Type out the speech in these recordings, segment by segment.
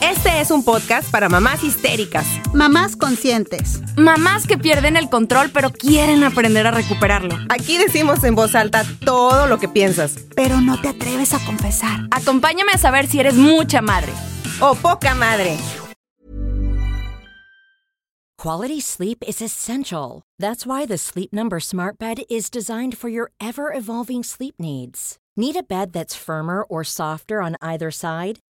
Este es un podcast para mamás histéricas, Mamás conscientes. Mamás que pierden el control pero quieren aprender a recuperarlo. Aquí decimos en voz alta todo lo que piensas. Pero no te atreves a confesar. Acompáñame a saber si eres mucha madre. O poca madre. Quality sleep is essential. That's why the Sleep Number Smart Bed is designed for your ever evolving sleep needs. Need a bed that's firmer or softer on either side?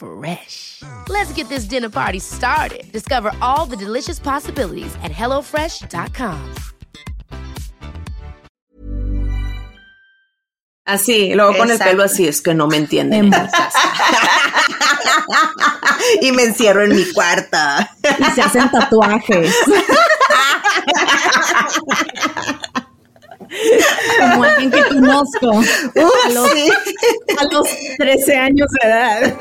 Fresh. Let's get this dinner party started. Discover all the delicious possibilities at hellofresh.com. Así, luego con el Exacto. pelo así, es que no me entienden. en y me encierro en mi cuarto. Y se hacen tatuajes. Como alguien que conozco a los, sí. a los 13 años de edad.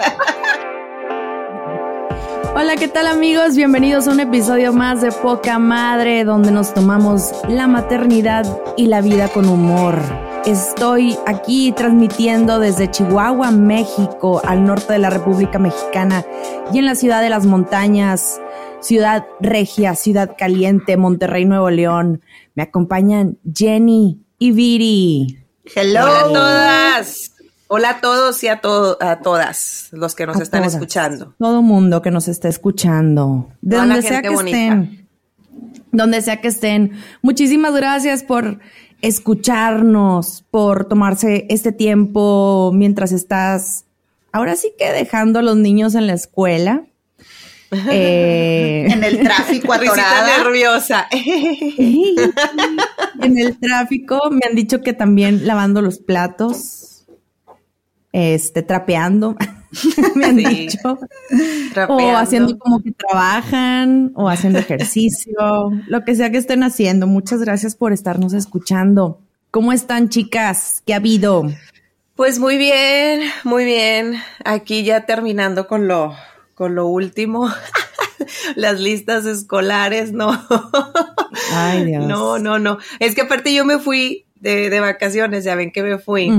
Hola, ¿qué tal amigos? Bienvenidos a un episodio más de Poca Madre, donde nos tomamos la maternidad y la vida con humor. Estoy aquí transmitiendo desde Chihuahua, México, al norte de la República Mexicana y en la ciudad de las montañas, ciudad regia, ciudad caliente, Monterrey, Nuevo León. Me acompañan Jenny y Viri. Hello Hola a todas. Hola a todos y a, to a todas los que nos A están todas. escuchando. Todo mundo que nos está escuchando. De Toda donde sea que bonita. estén. Donde sea que estén. Muchísimas gracias por escucharnos, por tomarse este tiempo mientras estás, ahora sí que dejando a los niños en la escuela. Eh, en el tráfico Risita atorada. nerviosa. en el tráfico me han dicho que también lavando los platos, este, trapeando, me han Sí. dicho. O Trapeando. haciendo como que trabajan, o haciendo ejercicio, lo que sea que estén haciendo. Muchas gracias por estarnos escuchando. ¿Cómo están, chicas? ¿Qué ha habido? Pues muy bien, muy bien. Aquí ya terminando con lo, con lo último. Las listas escolares, no. Ay, Dios. No, no, no. Es que aparte yo me fui de, de vacaciones, ya ven que me fui.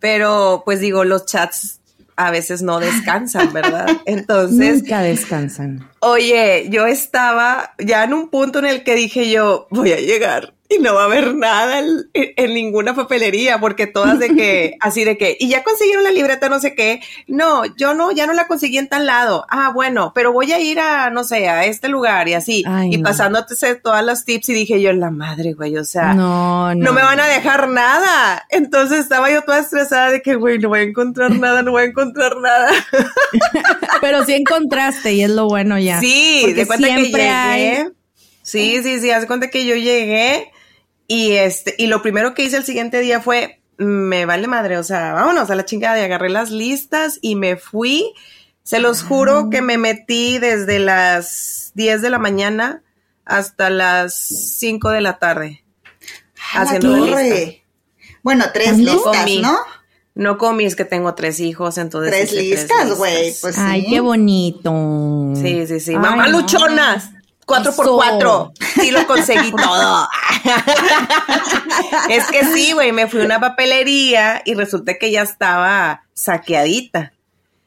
Pero pues digo, los chats a veces no descansan, ¿verdad? Entonces, Nunca descansan. oye, yo estaba ya en un punto en el que dije yo, voy a llegar y no va a haber nada en, en ninguna papelería, porque todas de que, así de que, y ya consiguieron la libreta, no sé qué. No, yo no, ya no la conseguí en tal lado. Ah, bueno, pero voy a ir a, no sé, a este lugar y así. Ay, y no. pasándote todas las tips y dije yo, la madre, güey, o sea, No, no. no me van a dejar nada. Entonces estaba yo toda estresada de que, güey, no voy a encontrar nada, no voy a encontrar nada. Pero sí encontraste y es lo bueno ya. Sí, Porque de cuenta que llegué. hay- Sí, sí, sí, haz cuenta que yo llegué y este, y lo primero que hice el siguiente día fue, me vale madre, o sea, vámonos a la chingada y agarré las listas y me fui. Se los juro que me metí desde las 10 de la mañana hasta las 5 de la tarde. La haciendo listas. Bueno, tres ¿También? listas, Comí. ¿no? No comí, es que tengo tres hijos, entonces. Tres listas, güey. Pues Ay, sí. qué bonito. Sí, sí, sí. Ay, Mamá no. luchonas. Cuatro por cuatro. Sí lo conseguí todo. es que sí, güey, me fui a una papelería y resulta que ya estaba saqueadita.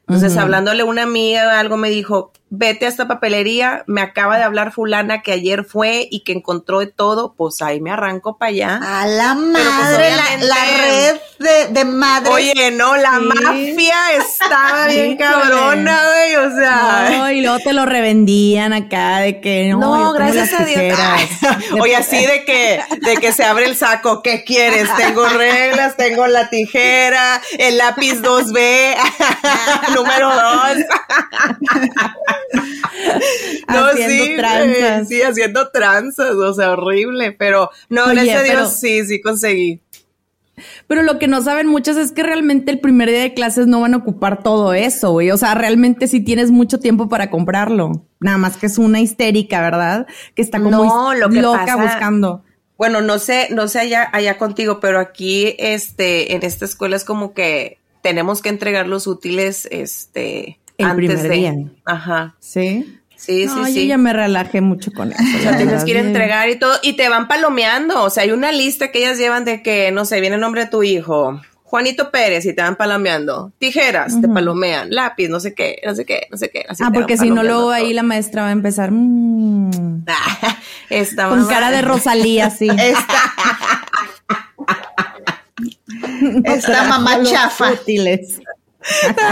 Entonces, hablándole a una amiga algo, me dijo, vete a esta papelería, me acaba de hablar fulana que ayer fue y que encontró de todo, pues ahí me arranco para allá. A la pues, madre, la, red de, de madres. Oye, no, la Sí. mafia estaba bien cabrona, güey, o sea... No, y luego te lo revendían acá de que no, No, gracias a Dios. Oye, así de que, de que se abre el saco, ¿qué quieres? Tengo reglas, tengo la tijera, el lápiz 2B, número 2. Haciendo güey, tranzas. sí, haciendo tranzas, o sea, horrible, pero no, Oye, gracias a Dios, pero- sí, sí conseguí. Pero lo que no saben muchas es que realmente el primer día de clases no van a ocupar todo eso, güey. O sea, realmente sí tienes mucho tiempo para comprarlo. Nada más que es una histérica, ¿verdad? Que está como No, lo que loca pasa- buscando. Bueno, no sé, no sé allá, allá contigo, pero aquí, este, en esta escuela es como que tenemos que entregar los útiles, este, El antes primer de. día. Ajá. Sí. Sí, no, sí, yo sí. ya me relajé mucho con eso. O sea, tienes que ir a entregar y todo, y te van palomeando. O sea, hay una lista que ellas llevan de que, no sé, viene el nombre de tu hijo, Juanito Pérez, y te van palomeando. Tijeras, te palomean. Lápiz, no sé qué, no sé qué, no sé qué. así Ah, porque si no, luego ahí la maestra va a empezar mm, Esta con cara de Rosalía, así. Esta, esta mamá chafa. útiles.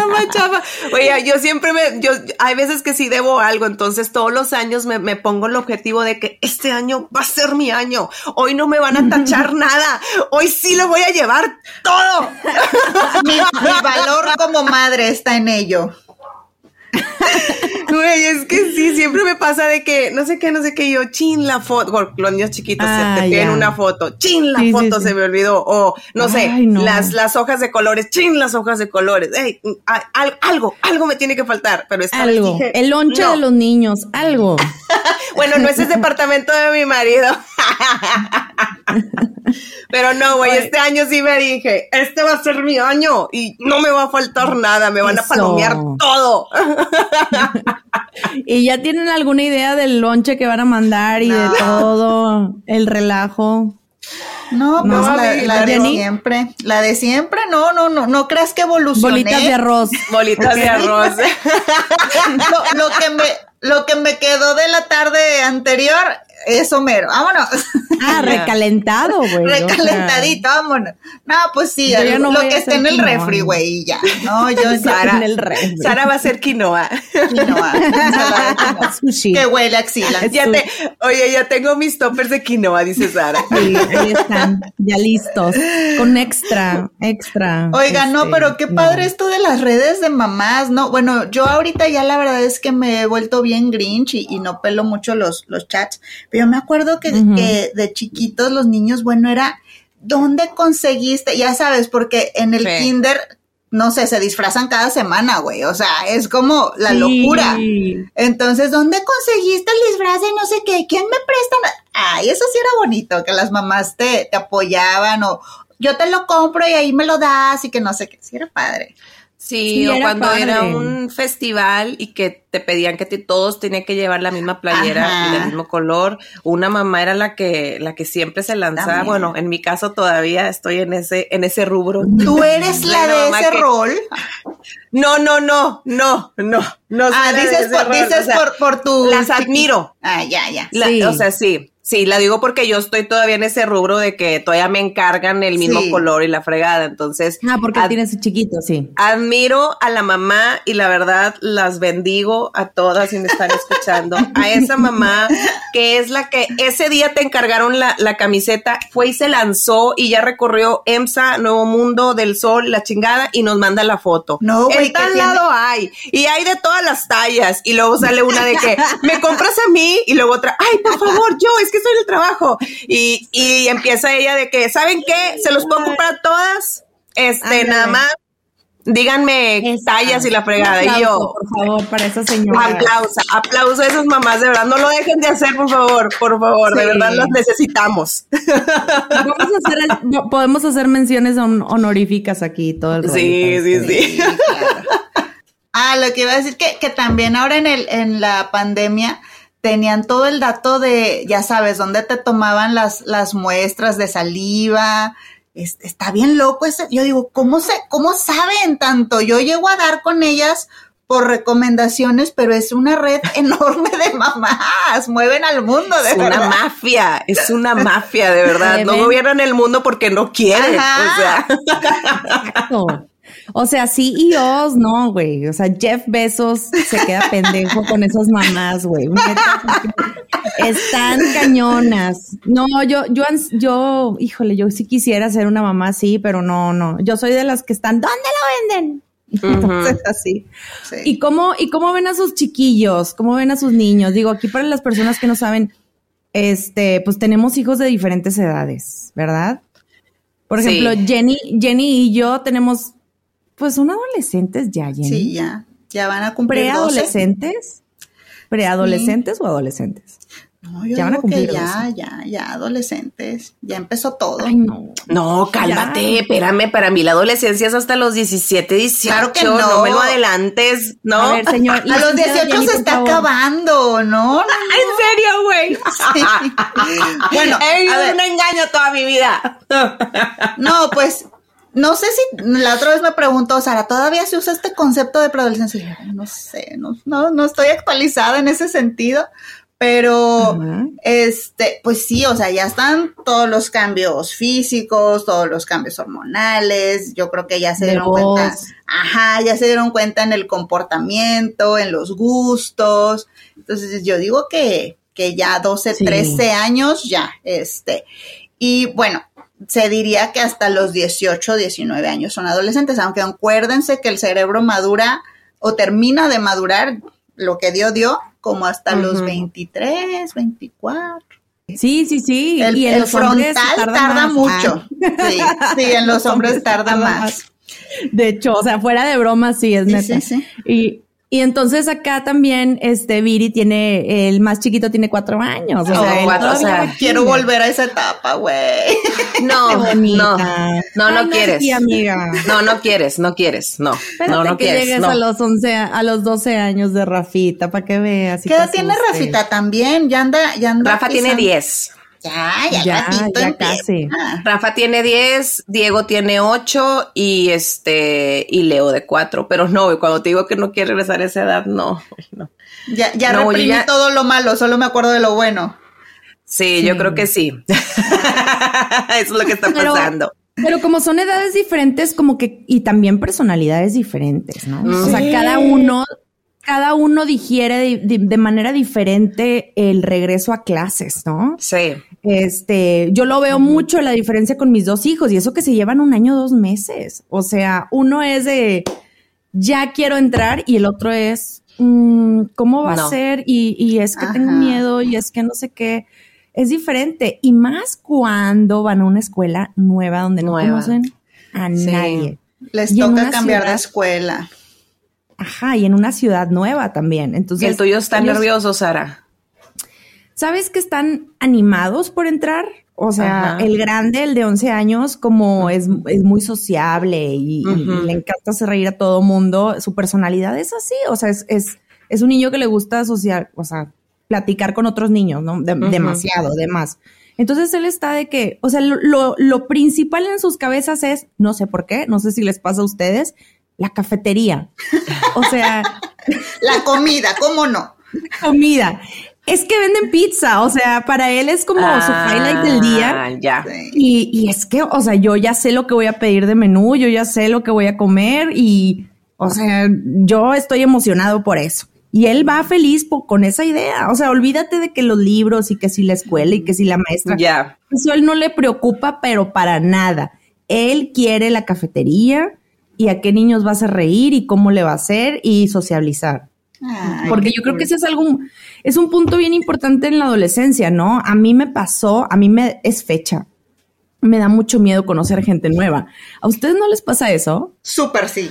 Ma, chafa. Oye, yo siempre me, yo, hay veces que sí debo algo, entonces todos los años me, me pongo el objetivo de que este año va a ser mi año. Hoy no me van a tachar nada. Hoy sí lo voy a llevar todo. Mi, mi valor como madre está en ello. Güey, es que sí, siempre me pasa de que no sé qué, no sé qué, yo, chin la foto, los niños chiquitos Ah, se te piden ya. una foto, chin la Sí, foto sí. se me olvidó, o no sé, no. las, las hojas de colores, chin las hojas de colores, Ey, a- al- algo, algo me tiene que faltar, pero vez Algo. dije, El lonche no. de los niños, algo. Bueno, no es departamento de mi marido. Pero no, güey, este año sí me dije, este va a ser mi año y no me va a faltar nada, me van a palomear todo. ¿Y ya tienen alguna idea del lonche que van a mandar y de No. todo el relajo? No, No, pues la, mami, la de Jenny. siempre. La de siempre, no, no, no, no creas que evolucioné. Bolitas de arroz. Bolitas de arroz. lo, lo que me, lo que me quedó de la tarde anterior, eso mero. Vámonos. Ah, recalentado, güey. o sea, Recalentadito, vámonos. No, pues sí, no lo que esté en el quinoa. refri, güey, y ya. No, yo Sara, en el refri. Sara va a ser quinoa. quinoa, quinoa. Sushi. Que huele axila. Ya te, oye, ya tengo mis toppers de quinoa, dice Sara. Sí, ahí están, ya listos. Con extra, extra. Oiga, no, este, pero qué no. padre esto de las redes de mamás, ¿no? Bueno, yo ahorita ya la verdad es que me he vuelto bien grinch y, y no pelo mucho los, los chats, pero yo me acuerdo que, de chiquitos los niños, bueno, era, ¿dónde conseguiste? Ya sabes, porque en el Sí. kinder, no sé, se disfrazan cada semana, güey, o sea, es como la Sí. locura. Entonces, ¿dónde conseguiste el disfraz de no sé qué? ¿Quién me presta? Ay, eso sí era bonito, que las mamás te, te apoyaban o yo te lo compro y ahí me lo das y que no sé qué. Sí era padre. Sí, Sí, o era cuando padre. era un festival y que te pedían que te- todos tenían que llevar la misma playera Ajá. y del mismo color. Una mamá era la que, la que siempre se lanzaba. También. Bueno, en mi caso todavía estoy en ese, en ese rubro. Tú eres la de ese que- rol. No, no, no, no, no, no. Ah, dices, por, dices o sea, por, por tu. Las admiro. Ah, ya, ya. La- Sí. O sea, sí, sí, la digo porque yo estoy todavía en ese rubro de que todavía me encargan el mismo Sí. color y la fregada. Entonces, Ah, porque ad- tienes chiquito, sí. admiro a la mamá y la verdad las bendigo a todas si me están escuchando. A esa mamá que es la que ese día te encargaron la, la camiseta, fue y se lanzó y ya recorrió EMSA, Nuevo Mundo del Sol, la chingada y nos manda la foto. No, güey, En ¿qué tal tiene? lado hay y hay de todas las tallas y luego sale una de que me compras a mí y luego otra, ay, por favor, yo, es que estoy en el trabajo. Y, y empieza ella de que, ¿saben qué? ¿Se los puedo comprar a todas? Este, nada más, díganme Esa. tallas y la fregada. Y yo, Por favor, para esa señora. aplauso, aplauso a esas mamás, de verdad, no lo dejen de hacer, por favor, por favor, de verdad las necesitamos. Vamos a hacer, el- podemos hacer menciones hon- honoríficas aquí todo el rollo Sí, sí, sí. claro. Ah, lo que iba a decir que, que también ahora en el, en la pandemia, tenían todo el dato de, ya sabes, dónde te tomaban las, las muestras de saliva. Es- está bien loco ese. Yo digo, ¿cómo, se, ¿cómo saben tanto? Yo llego a dar con ellas por recomendaciones, pero es una red enorme de mamás. Mueven al mundo, de Es una mafia, es una mafia, de verdad. No gobiernan el mundo porque no quieren. Ajá. O sea, Exacto. O sea, CEOs, no, güey. O sea, Jeff Bezos se queda pendejo con esas mamás, güey. Están cañonas. No, yo, yo, yo, híjole, yo sí quisiera ser una mamá así, pero no, no. Yo soy de las que están, ¿dónde lo venden? Entonces, así. Sí. ¿Y cómo, ¿Y cómo ven a sus chiquillos? ¿Cómo ven a sus niños? Digo, aquí para las personas que no saben, este, pues tenemos hijos de diferentes edades, ¿verdad? Por Sí. ejemplo, Jenny, Jenny y yo tenemos, pues, son adolescentes ya, Jenny. Sí, ya. Ya van a cumplir 12. ¿Preadolescentes? ¿Preadolescentes o adolescentes? No, yo Ya van a digo que cumplir ya, 12. ya, ya, adolescentes. Ya empezó todo. Ay, no. no, cálmate, Ya. espérame. Para mí la adolescencia es hasta los 17, 18. Claro que no. no. me lo adelantes, ¿no? A ver, señor. A los licenciada 18 Jenny, se está favor. acabando, ¿no? no, ¿En serio, güey? Sí. Bueno, He vivido un engaño toda mi vida. No, pues, no sé si la otra vez me preguntó, Sara, ¿todavía se usa este concepto de preadolescencia? Y yo, No sé, no, no, no estoy actualizada en ese sentido, pero este, pues sí, o sea, ya están todos los cambios físicos, todos los cambios hormonales, yo creo que ya se De dieron voz. cuenta, ajá, ya se dieron cuenta en el comportamiento, en los gustos, entonces yo digo que, que ya 12, Sí. 13 años ya, este, y bueno, se diría que hasta los 18, 19 años son adolescentes, aunque acuérdense que el cerebro madura o termina de madurar lo que dio, dio, como hasta los Ujú. 23, 24. Sí, sí, sí. El, y en el los frontal tarda, mucho. Ah. Sí, sí, en los hombres tarda más. De hecho, o sea, fuera de broma, sí, es Sí, neta. sí, sí. Y, y entonces acá también, este, Viri tiene, el más chiquito tiene cuatro años. O Oh, sea, cuatro, o sea, Quiero volver a esa etapa, güey. No, no, no, no Ay, quieres. Sí, amiga. No, no quieres, no quieres, no. Espérate no, no que quieres. llegues no. a los 11, a los 12 años de Rafita, para que veas. ¿Qué edad tiene. Rafita también? Ya anda, ya anda. Rafa tiene pisando. 10. Ya, ya, Ya, ratito ya casi. Rafa tiene 10, Diego tiene 8 y este y Leo de 4, pero no, cuando te digo que no quiere regresar a esa edad, no. no. Ya, ya No, reprimí ya- todo lo malo, solo me acuerdo de lo bueno. Sí, yo creo que sí. Eso es lo que está Pero- pasando. Pero como son edades diferentes, como que, y también personalidades diferentes, ¿no? O sea, cada uno, cada uno digiere de, de- de manera diferente el regreso a clases, ¿no? Sí. Este, yo lo veo mucho la diferencia con mis dos hijos y eso que se llevan un año, dos meses. O sea, uno es de ya quiero entrar y el otro es mm, cómo va No. a ser y, y es que tengo miedo y es que no sé qué. Es diferente y más cuando van a una escuela nueva donde no Nueva. conocen a Sí. nadie. Les Y toca cambiar de ciudad- escuela. Ajá, y en una ciudad nueva también. Y Entonces, el tuyo está ellos- nervioso, Sara. ¿Sabes que están animados por entrar? O sea, Ajá. el grande, el de 11 años, como es, es muy sociable y, y- y le encanta hacer reír a todo mundo, su personalidad es así, o sea, es, es, es un niño que le gusta social, o sea, platicar con otros niños, ¿no? De-. Demasiado, demás. Entonces él está de que, o sea, lo, lo, lo principal en sus cabezas es, no sé por qué, no sé si les pasa a ustedes, la cafetería. O sea, La comida, ¿cómo no? comida. Es que venden pizza, o sea, para él es como su highlight del día. Ah, Ya. Y, y es que, o sea, yo ya sé lo que voy a pedir de menú, yo ya sé lo que voy a comer y, o sea, yo estoy emocionado por eso. Y él va feliz po- con esa idea. O sea, olvídate de que los libros y que si la escuela y que si la maestra. Ya. Eso él no le preocupa, pero para nada. Él quiere la cafetería y a qué niños va a hacer reír y cómo le va a hacer y socializar. Ay, Porque yo creo que ese es algo, es un punto bien importante en la adolescencia, ¿no? A mí me pasó, a mí me es fecha. Me da mucho miedo conocer gente nueva. ¿A ustedes no les pasa eso? Súper sí.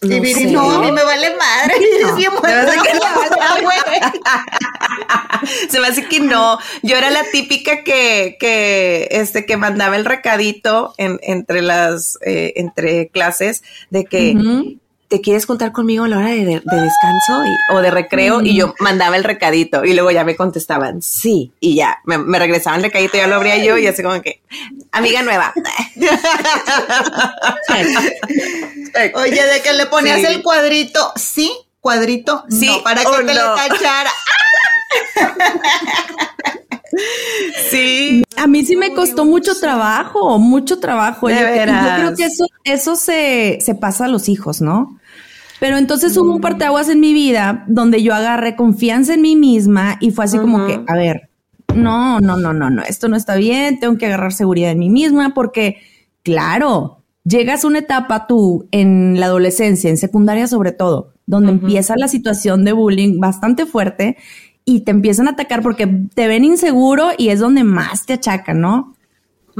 No y Viri, no, a mí me vale madre. Me hace que güey. Se me hace que no. Yo era la típica que, que, este, que mandaba el recadito en, entre las, eh, entre clases de que. ¿Te quieres juntar conmigo a la hora de, de- de descanso y- o de recreo? Y yo mandaba el recadito y luego ya me contestaban, sí, y ya, me, me regresaban el recadito, ya lo abría yo y así como que, amiga nueva. Oye, de que le ponías Sí. el cuadrito, sí, cuadrito, Sí no, para que te no. lo cachara. sí. A mí sí me costó mucho trabajo, mucho trabajo. De yo, yo creo que eso, eso se, se pasa a los hijos, ¿no? Pero entonces hubo un parteaguas en mi vida donde yo agarré confianza en mí misma y fue así como que, a ver, no, no, no, no, no, esto no está bien, tengo que agarrar seguridad en mí misma porque, claro, llegas a una etapa tú en la adolescencia, en secundaria sobre todo, donde empieza la situación de bullying bastante fuerte y te empiezan a atacar porque te ven inseguro y es donde más te achacan, ¿no?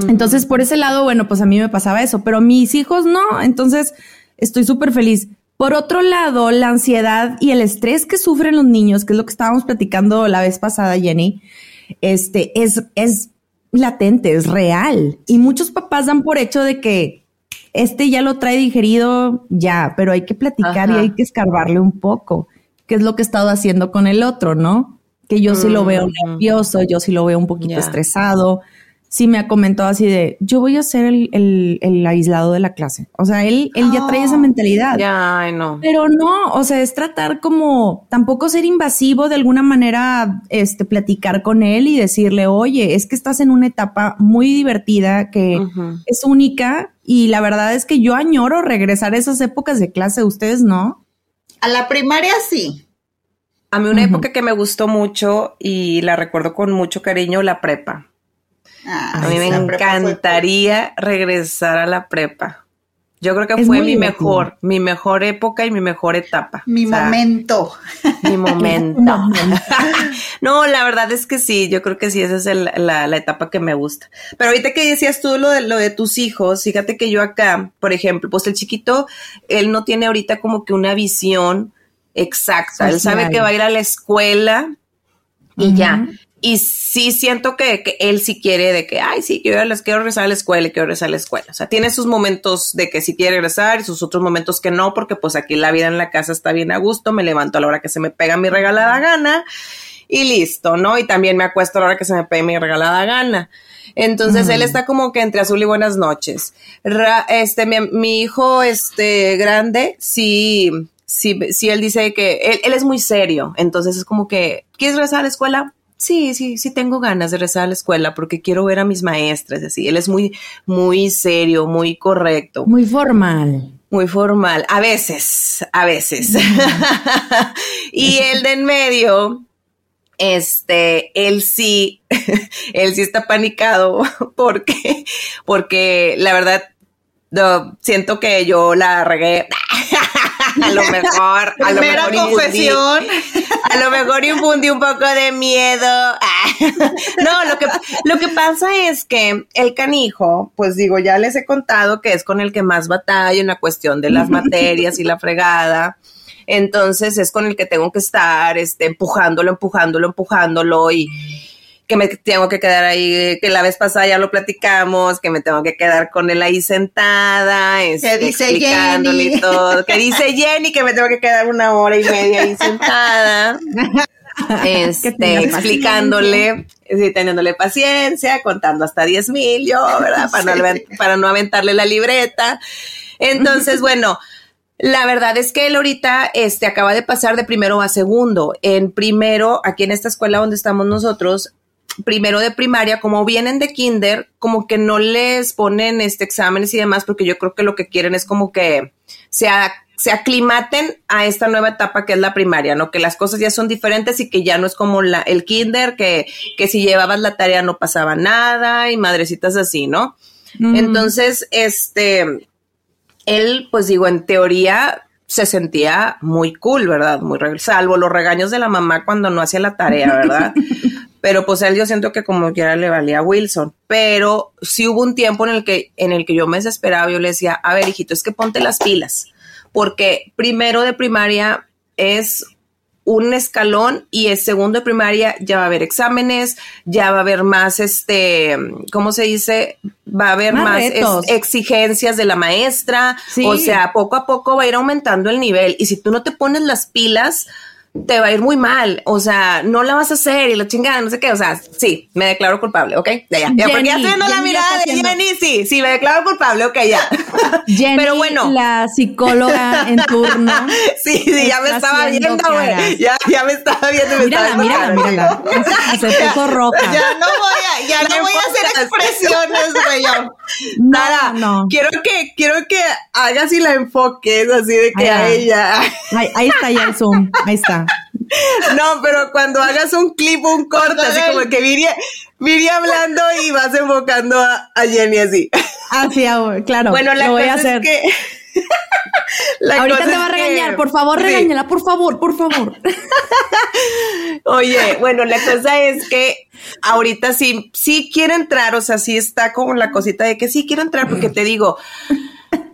Entonces, por ese lado, bueno, pues a mí me pasaba eso, pero mis hijos no, entonces estoy súper feliz. Por otro lado, la ansiedad y el estrés que sufren los niños, que es lo que estábamos platicando la vez pasada, Jenny, este, es, es latente, es real. Y muchos papás dan por hecho de que este ya lo trae digerido, ya, pero hay que platicar y hay que escarbarle un poco, que es lo que he estado haciendo con el otro, ¿no? Que yo sí lo veo nervioso, yo sí lo veo un poquito estresado. Sí me ha comentado así de, yo voy a ser el, el- el aislado de la clase. O sea, él, él ya trae esa mentalidad. Ya, no. Pero no, o sea, es tratar como tampoco ser invasivo de alguna manera, este, platicar con él y decirle, oye, es que estás en una etapa muy divertida que es única y la verdad es que yo añoro regresar a esas épocas de clase, ustedes no. A la primaria sí. A mí una época que me gustó mucho y la recuerdo con mucho cariño, la prepa. Ah, A mí me fue- encantaría regresar a la prepa. Yo creo que Es fue mi divertido. mejor, mi mejor época y mi mejor etapa. Mi O sea, momento. Mi momento. no, la verdad es que sí, yo creo que sí, esa es el- la, la etapa que me gusta. Pero ahorita que decías tú lo de, lo de tus hijos, fíjate que yo acá, por ejemplo, pues el chiquito, él no tiene ahorita como que una visión exacta. Él sabe Social. que va a ir a la escuela y ya. Y sí siento que, que él sí quiere de que, ay, sí, quiero, les quiero regresar a la escuela y quiero regresar a la escuela. O sea, tiene sus momentos de que sí quiere regresar y sus otros momentos que no, porque pues aquí la vida en la casa está bien a gusto, me levanto a la hora que se me pega mi regalada gana y listo, ¿no? Y también me acuesto a la hora que se me pegue mi regalada gana. Entonces él está como que entre azul y buenas noches. Ra- este, mi, mi hijo, este, grande, sí, sí, sí, él dice que él, él es muy serio. Entonces es como que, ¿quieres regresar a la escuela? Sí, sí, sí tengo ganas de regresar a la escuela porque quiero ver a mis maestras, así. Él es muy, muy serio, muy correcto. Muy formal. Muy formal, a veces, a veces. y el de en medio, este, él sí, él sí está panicado porque, porque la verdad, no, siento que yo la regué. a lo mejor, a lo mejor infundí- confesión. a lo mejor infundí un poco de miedo. no, lo que, lo que pasa es que el canijo, pues digo, ya les he contado que es con el que más batalla en la cuestión de las materias y la fregada. Entonces es con el que tengo que estar este, empujándolo, empujándolo, empujándolo y que me tengo que quedar ahí, que la vez pasada ya lo platicamos, que me tengo que quedar con él ahí sentada, este, dice explicándole Jenny. todo, que dice Jenny que me tengo que quedar una hora y media ahí sentada, este, explicándole, sí, teniéndole paciencia, contando hasta 10 mil yo, ¿verdad? Para, no, para no aventarle la libreta. Entonces, bueno, la verdad es que él ahorita este, acaba de pasar de primero a segundo. En primero, aquí en esta escuela donde estamos nosotros, primero de primaria, como vienen de kinder, como que no les ponen este exámenes y demás, porque yo creo que lo que quieren es como que se, a- se aclimaten a esta nueva etapa que es la primaria, ¿no? Que las cosas ya son diferentes y que ya no es como la, el kinder, que, que si llevabas la tarea no pasaba nada y madrecitas así, ¿no? Entonces, este, él, pues digo, en teoría se sentía muy cool, ¿verdad? Muy salvo los regaños de la mamá cuando no hacía la tarea, ¿verdad? Pero pues él yo siento que como quiera le valía a Wilson. Pero sí hubo un tiempo en el que, en el que yo me desesperaba, yo le decía, a ver, hijito, es que ponte las pilas. Porque primero de primaria es un escalón y el segundo de primaria ya va a haber exámenes, ya va a haber más, este, ¿cómo se dice? Va a haber Más exigencias de la maestra, Sí. o sea, poco a poco va a ir aumentando el nivel y si tú no te pones las pilas, te va a ir muy mal, o sea, no la vas a hacer y la chingada, no sé qué, o sea, sí, me declaro culpable, ¿ok? Ya, ya, ya, porque ya Jenny, la Jenny ya mirada de Jenny, sí, sí, me declaro culpable, ok, ya. Jenny, Pero bueno. la psicóloga en turno. Sí, sí, ya me estaba viendo, güey. Ya, ya me estaba viendo. Me Mírala, estaba mírala, mírala. Se puso roja. Ya no voy a, ya no voy a hacer expresiones, güey. Nada, no. quiero que, quiero que hagas y la enfoques así de que a ella. Ahí, ahí está ya el zoom. Ahí está. No, pero cuando hagas un clip, un corte, así como que Viri, Viri hablando y vas enfocando a, a Jenny así. Así, ah, claro. bueno, la lo voy cosa a hacer. es que. la Ahorita te va a que- regañar. Por favor, Sí. regáñala. Por favor, por favor. Oye, bueno, la cosa es que ahorita sí, sí quiere entrar, o sea, sí está como la cosita de que sí quiero entrar, porque te digo,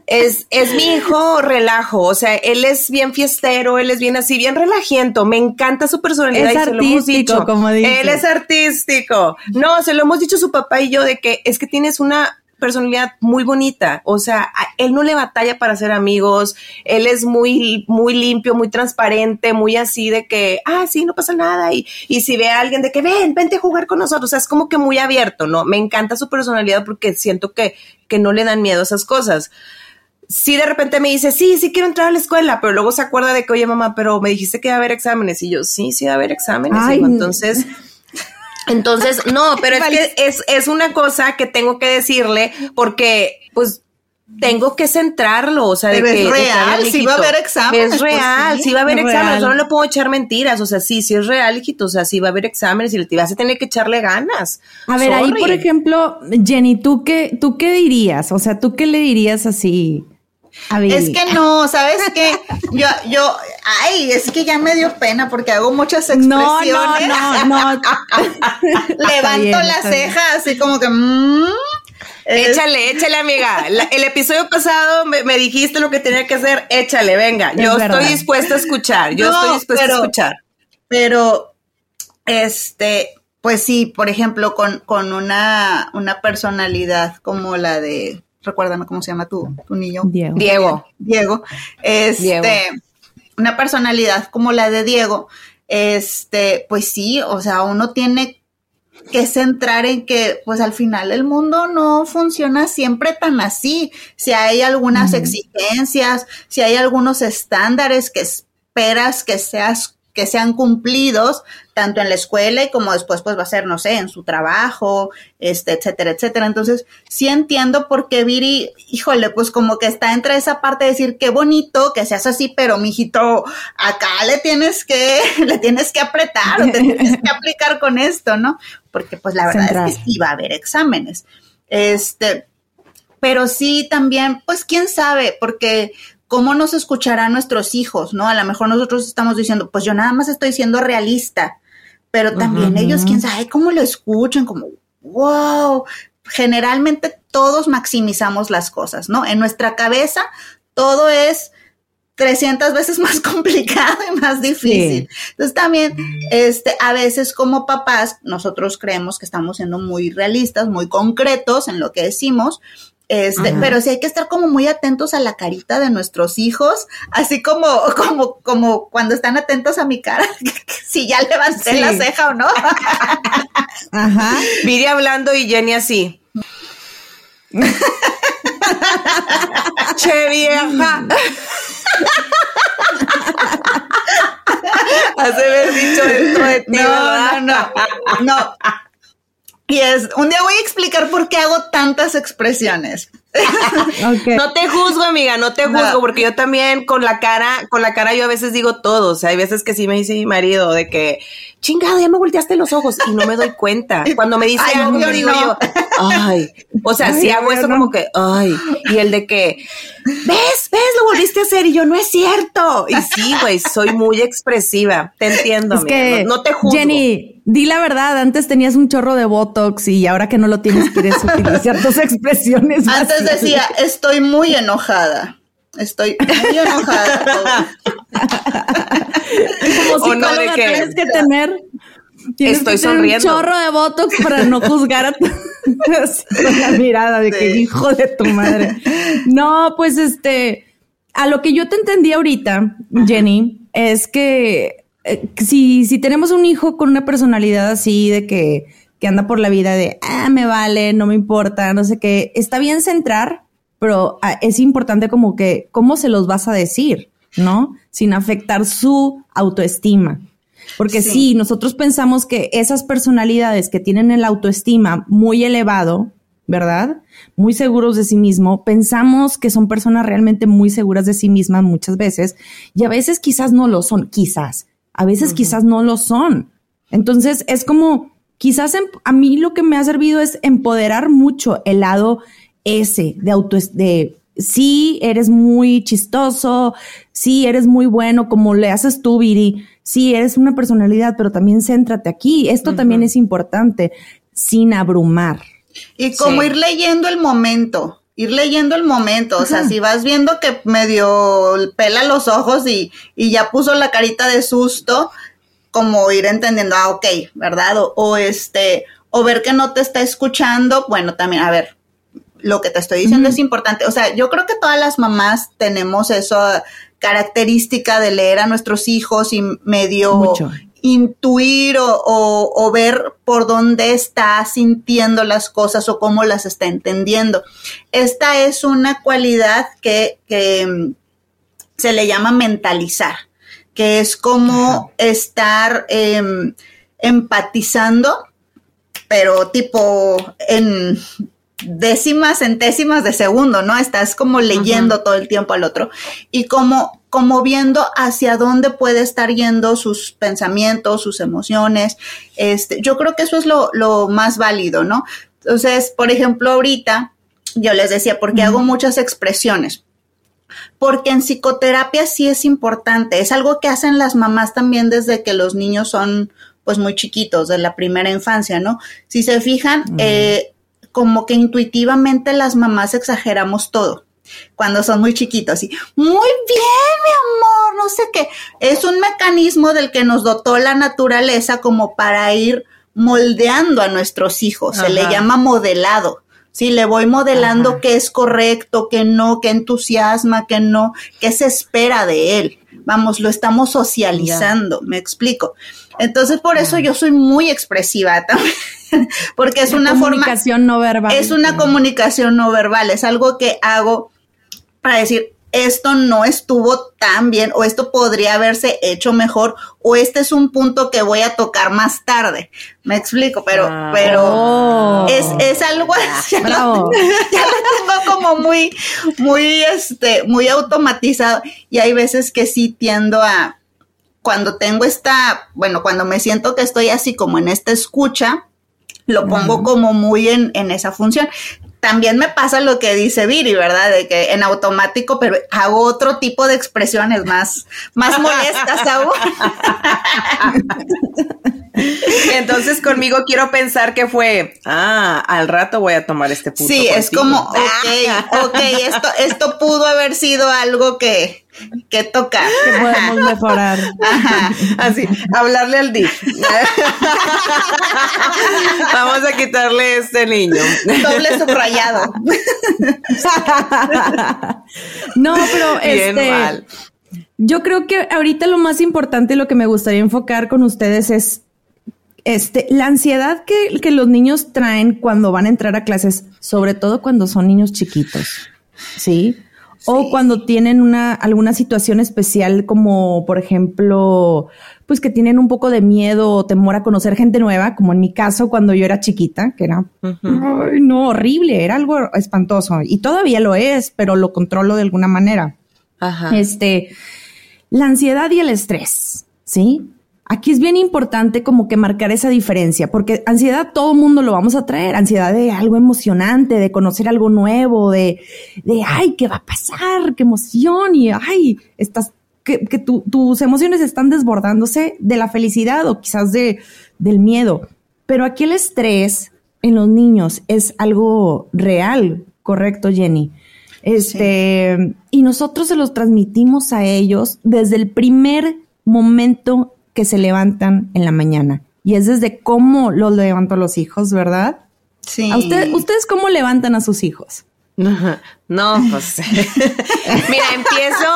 es, es mi hijo relajo, o sea, él es bien fiestero, él es bien así, bien relajiento, me encanta su personalidad. Es y se lo hemos artístico, dicho. como. Él es artístico. No, se lo hemos dicho su papá y yo de que es que tienes una personalidad muy bonita, o sea, él no le batalla para ser amigos, él es muy, muy limpio, muy transparente, muy así de que, ah, sí, no pasa nada, y, y si ve a alguien de que, ven, vente a jugar con nosotros, o sea, es como que muy abierto, ¿no? Me encanta su personalidad porque siento que, que no le dan miedo a esas cosas. Sí, de repente me dice, sí, sí quiero entrar a la escuela, pero luego se acuerda de que, oye, mamá, pero me dijiste que iba a haber exámenes, y yo, sí, sí va a haber exámenes, Ay, hijo". entonces... Entonces, no, pero es que es, es una cosa que tengo que decirle porque, pues, tengo que centrarlo, o sea, de Pero es que... de que, real, "A ver, sí va a haber exámenes, Es pues, real, sí, sí va a haber es exámenes, real. yo no le puedo echar mentiras, o sea, sí, sí es real, hijito, o sea, sí va a haber exámenes y le vas a tener que echarle ganas. A ver, ahí, por ejemplo, Jenny, ¿tú qué, ¿tú qué dirías? O sea, ¿tú qué le dirías así? Es que no, ¿sabes qué? Yo, yo, ay, es que ya me dio pena porque hago muchas expresiones. no, no, no. Levanto bien, la ceja así como que, mm, es- Échale, échale, amiga. La- el episodio pasado me, me dijiste lo que tenía que hacer. Échale, venga. Es Yo verdad. estoy dispuesta a escuchar. Yo No, estoy dispuesta pero- a escuchar. pero este, pues sí, por ejemplo, con, con una, una personalidad como la de, recuérdame cómo se llama tu, tu niño. Diego. Diego. Diego, este, Diego. una personalidad como la de Diego, este, pues sí, o sea, uno tiene que centrar en que, pues al final el mundo no funciona siempre tan así. Si hay algunas exigencias, si hay algunos estándares que esperas que seas que sean cumplidos tanto en la escuela y como después pues va a ser, no sé, en su trabajo, este, etcétera, etcétera. Entonces, sí entiendo por qué Viri, híjole, pues como que está entre esa parte de decir qué bonito que seas así, pero mijito, acá le tienes que, le tienes que apretar o te tienes que aplicar con esto, ¿no? Porque pues la verdad es que sí va a haber exámenes. Este, pero sí también, pues quién sabe, porque cómo nos escucharán nuestros hijos, ¿no? A lo mejor nosotros estamos diciendo, pues yo nada más estoy siendo realista, pero también ellos, quién sabe cómo lo escuchan, como, wow, generalmente todos maximizamos las cosas, ¿no? En nuestra cabeza todo es 300 veces más complicado y más difícil. Entonces también, este, a veces como papás, nosotros creemos que estamos siendo muy realistas, muy concretos en lo que decimos, este, Ajá. pero sí hay que estar como muy atentos a la carita de nuestros hijos, así como, como, como cuando están atentos a mi cara, si ya levanté Sí. la ceja o no. Ajá. Viri hablando y Jenny así. che vieja. Has de haber dicho dentro de ti, No, no, no, no. Y es, un día voy a explicar por qué hago tantas expresiones. No te juzgo, amiga, no te No. juzgo, porque yo también con la cara, con la cara yo a veces digo todo, o sea, hay veces que sí me dice mi marido de que, chingado, ya me volteaste los ojos y no me doy cuenta. Cuando me dice Ay, algo, obvio yo digo no. yo, ay, o sea, Ay, si hago eso no. como que, ay, y el de que, ves, ves, lo volviste a hacer y yo, no es cierto. Y sí, güey, soy muy expresiva, te entiendo, Es amiga, que, no, no te juzgo. Jenny, di la verdad, antes tenías un chorro de Botox y ahora que no lo tienes quieres utilizar tus expresiones. Antes decía, estoy muy enojada. Estoy muy enojada. Como no, psicóloga que- tienes que tener... tienes Estoy que tener sonriendo. un chorro de botox para no juzgar a tu... la mirada de que Sí. hijo de tu madre. No, pues este... A lo que yo te entendí ahorita, Jenny, es que eh, si, si tenemos un hijo con una personalidad así de que, que anda por la vida de, ah, me vale, no me importa, no sé qué, está bien centrar, pero ah, es importante como que, ¿cómo se los vas a decir? ¿No? Sin afectar su autoestima. Porque Sí. sí, nosotros pensamos que esas personalidades que tienen el autoestima muy elevado, ¿verdad? Muy seguros de sí mismo, pensamos que son personas realmente muy seguras de sí mismas muchas veces y a veces quizás no lo son, quizás, a veces quizás no lo son. Entonces es como, quizás em- a mí lo que me ha servido es empoderar mucho el lado ese de auto, de sí eres muy chistoso, sí eres muy bueno como le haces tú, Viri, sí eres una personalidad, pero también céntrate aquí. Esto también es importante, sin abrumar. Y como Sí. ir leyendo el momento, ir leyendo el momento, o sea, si vas viendo que medio pela los ojos y, y ya puso la carita de susto, como ir entendiendo, ah, ok, ¿verdad? O, o este, o ver que no te está escuchando, bueno, también, a ver, lo que te estoy diciendo es importante. O sea, yo creo que todas las mamás tenemos esa característica de leer a nuestros hijos y medio Mucho. intuir o, o- o ver por dónde está sintiendo las cosas o cómo las está entendiendo. Esta es una cualidad que, que, mm, se le llama mentalizar, que es como estar em, empatizando, pero tipo en décimas, centésimas de segundo, ¿no? Estás como leyendo todo el tiempo al otro y como, como viendo hacia dónde puede estar yendo sus pensamientos, sus emociones. Este, yo creo que eso es lo, lo más válido, ¿no? Entonces, por ejemplo, ahorita yo les decía, porque hago muchas expresiones. Porque en psicoterapia sí es importante, es algo que hacen las mamás también desde que los niños son pues muy chiquitos, de la primera infancia, ¿no? Si se fijan, eh, como que intuitivamente las mamás exageramos todo cuando son muy chiquitos y muy bien, mi amor, no sé qué. Es un mecanismo del que nos dotó la naturaleza como para ir moldeando a nuestros hijos. Se le llama modelado. Sí, le voy modelando Ajá. qué es correcto, qué no, qué entusiasma, qué no, qué se espera de él. Vamos, lo estamos socializando, me explico. Entonces, por eso yo soy muy expresiva también, porque es una forma, comunicación no verbal. es una comunicación no verbal, es algo que hago para decir, esto no estuvo tan bien o esto podría haberse hecho mejor o este es un punto que voy a tocar más tarde. Me explico, pero, Ah. pero Oh. es, es algo así. Bravo. ya lo tengo como muy, muy, este, muy automatizado y hay veces que sí tiendo a, cuando tengo esta, bueno, cuando me siento que estoy así como en esta escucha, lo pongo como muy en, en esa función. También me pasa lo que dice Viri, ¿verdad? De que en automático, pero hago otro tipo de expresiones más, más molestas aún. Entonces conmigo quiero pensar que fue, ah, al rato voy a tomar este punto. Sí, es como, ok, ok, esto, esto pudo haber sido algo que, que tocar. que podemos mejorar. Ajá. Así, hablarle al DIF. Vamos a quitarle este niño. Doble subrayado. no, pero Bien este, mal. yo creo que ahorita lo más importante, lo que me gustaría enfocar con ustedes es este, la ansiedad que, que los niños traen cuando van a entrar a clases, sobre todo cuando son niños chiquitos, ¿sí? O cuando tienen una, alguna situación especial, como por ejemplo, pues que tienen un poco de miedo o temor a conocer gente nueva, como en mi caso cuando yo era chiquita, que era, ay, no, horrible, era algo espantoso. Y todavía lo es, pero lo controlo de alguna manera. Ajá. Este, la ansiedad y el estrés, ¿sí? Aquí es bien importante como que marcar esa diferencia, porque ansiedad todo mundo lo vamos a traer, ansiedad de algo emocionante, de conocer algo nuevo, de, de ay, ¿qué va a pasar? ¡Qué emoción! Y ay, estás, que, que tu- tus emociones están desbordándose de la felicidad o quizás de, del miedo. Pero aquí el estrés en los niños es algo real, ¿correcto, Jenny? Este, y nosotros se los transmitimos a ellos desde el primer momento que se levantan en la mañana. Y es desde cómo los levanto a los hijos, ¿verdad? Sí. ¿A usted, ¿Ustedes cómo levantan a sus hijos? No, pues mira, empiezo,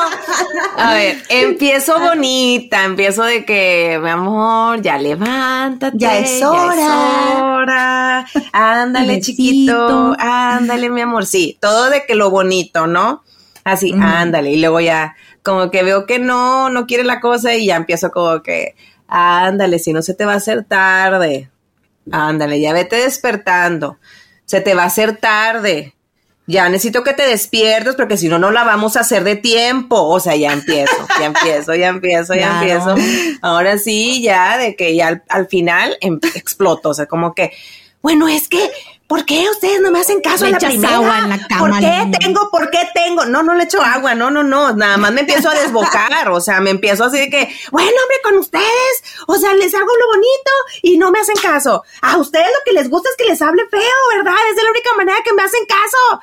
a ver, empiezo bonita, empiezo de que, mi amor, ya levántate, Ya es hora. ya es hora, ándale Besito. chiquito, ándale mi amor, sí, todo de que lo bonito, ¿no? Así, ándale, y luego ya, como que veo que no, no quiere la cosa y ya empiezo como que, ándale, si no se te va a hacer tarde, ándale, ya vete despertando, se te va a hacer tarde, ya necesito que te despiertes porque si no, no la vamos a hacer de tiempo. O sea, ya empiezo, ya empiezo, ya empiezo, ya Claro. empiezo. Ahora sí, ya de que ya al, al final em- exploto. O sea, como que, bueno, es que, ¿por qué ustedes no me hacen caso Le a la primera? agua en la cama ¿Por qué tengo? ¿Por qué tengo? No, no le echo agua, no, no, no. Nada más me empiezo a desbocar. O sea, me empiezo así de que, bueno, hombre, con ustedes. O sea, les hago lo bonito y no me hacen caso. A ustedes lo que les gusta es que les hable feo, ¿verdad? Es de la única manera que me hacen caso.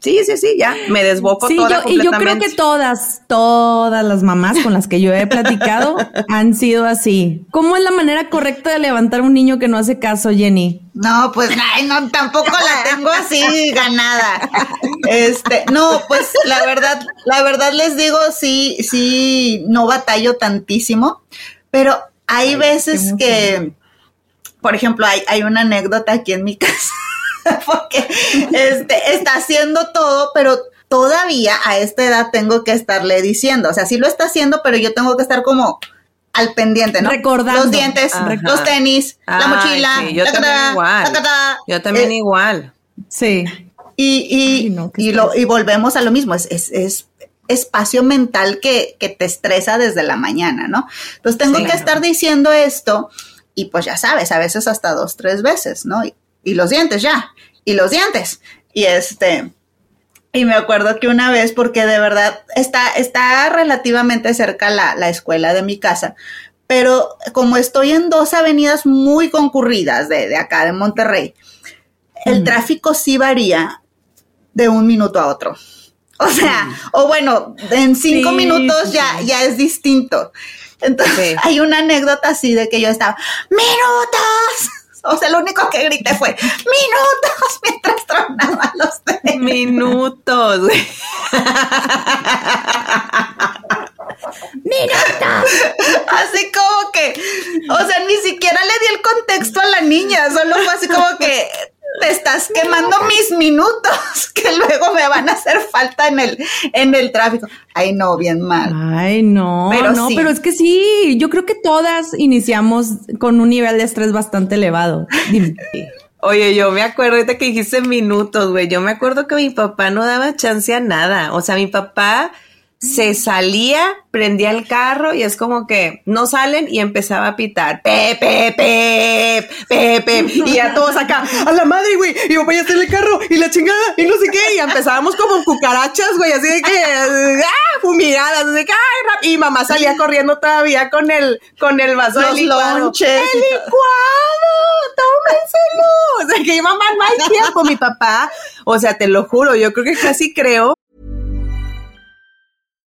Sí, sí, sí, ya, me desboco Sí, toda yo, y yo creo que todas, todas las mamás con las que yo he platicado han sido así. ¿Cómo es la manera correcta de levantar a un niño que no hace caso, Jenny? No, pues ay, no, tampoco la tengo así ganada. Este, no, pues la verdad, la verdad les digo, sí, sí, no batallo tantísimo, pero hay veces que, por ejemplo, hay, hay una anécdota aquí en mi casa, porque este, está haciendo todo, pero todavía a esta edad tengo que estarle diciendo, o sea, sí lo está haciendo, pero yo tengo que estar como al pendiente, ¿no? Recordando. Los dientes, Ajá. los tenis, la mochila, sí, yo la también igual. Yo también Eh, igual. Sí. y, y, Ay, no, qué y, lo, y volvemos a lo mismo, es, es, es espacio mental que, que te estresa desde la mañana, ¿no? Entonces tengo Sí, que claro. estar diciendo esto y pues ya sabes, a veces hasta dos, tres veces, ¿no? Y, los dientes ya, y los dientes. Y este, y me acuerdo que una vez, porque de verdad está, está relativamente cerca la, la escuela de mi casa, pero como estoy en dos avenidas muy concurridas de, de acá, de Monterrey, el tráfico sí varía de un minuto a otro. O sea, o bueno, en cinco Sí, minutos sí, ya, ya es distinto. Entonces, hay una anécdota así de que yo estaba, ¡minutos! O sea, lo único que grité fue, ¡minutos! mientras tronaban los dedos. Minutos, güey. Así como que, o sea, ni siquiera le di el contexto a la niña, solo fue así como que te estás quemando mis minutos que luego me van a hacer falta en el, en el tráfico. Ay, no, bien mal. Ay, no, Pero no, sí. pero es que sí, yo creo que todas iniciamos con un nivel de estrés bastante elevado. Dime. Oye, yo me acuerdo ahorita que dijiste minutos, güey. Yo me acuerdo que mi papá no daba chance a nada. O sea, mi papá se salía, prendía el carro y es como que no salen y empezaba a pitar. Pepe, pepe, pepe. Y ya todos acá, a la madre, güey. Y mi papá ya está en el carro y la chingada y no sé qué. Y empezábamos como cucarachas, güey, así de que, ah, fumigadas, así de que, ay, rap- Y mamá salía corriendo todavía con el, con el vaso Los de licuado. lonches ¡El licuado! ¡Tómenselo! O sea, que mamá no hay tiempo, mi papá. O sea, te lo juro, yo creo que casi creo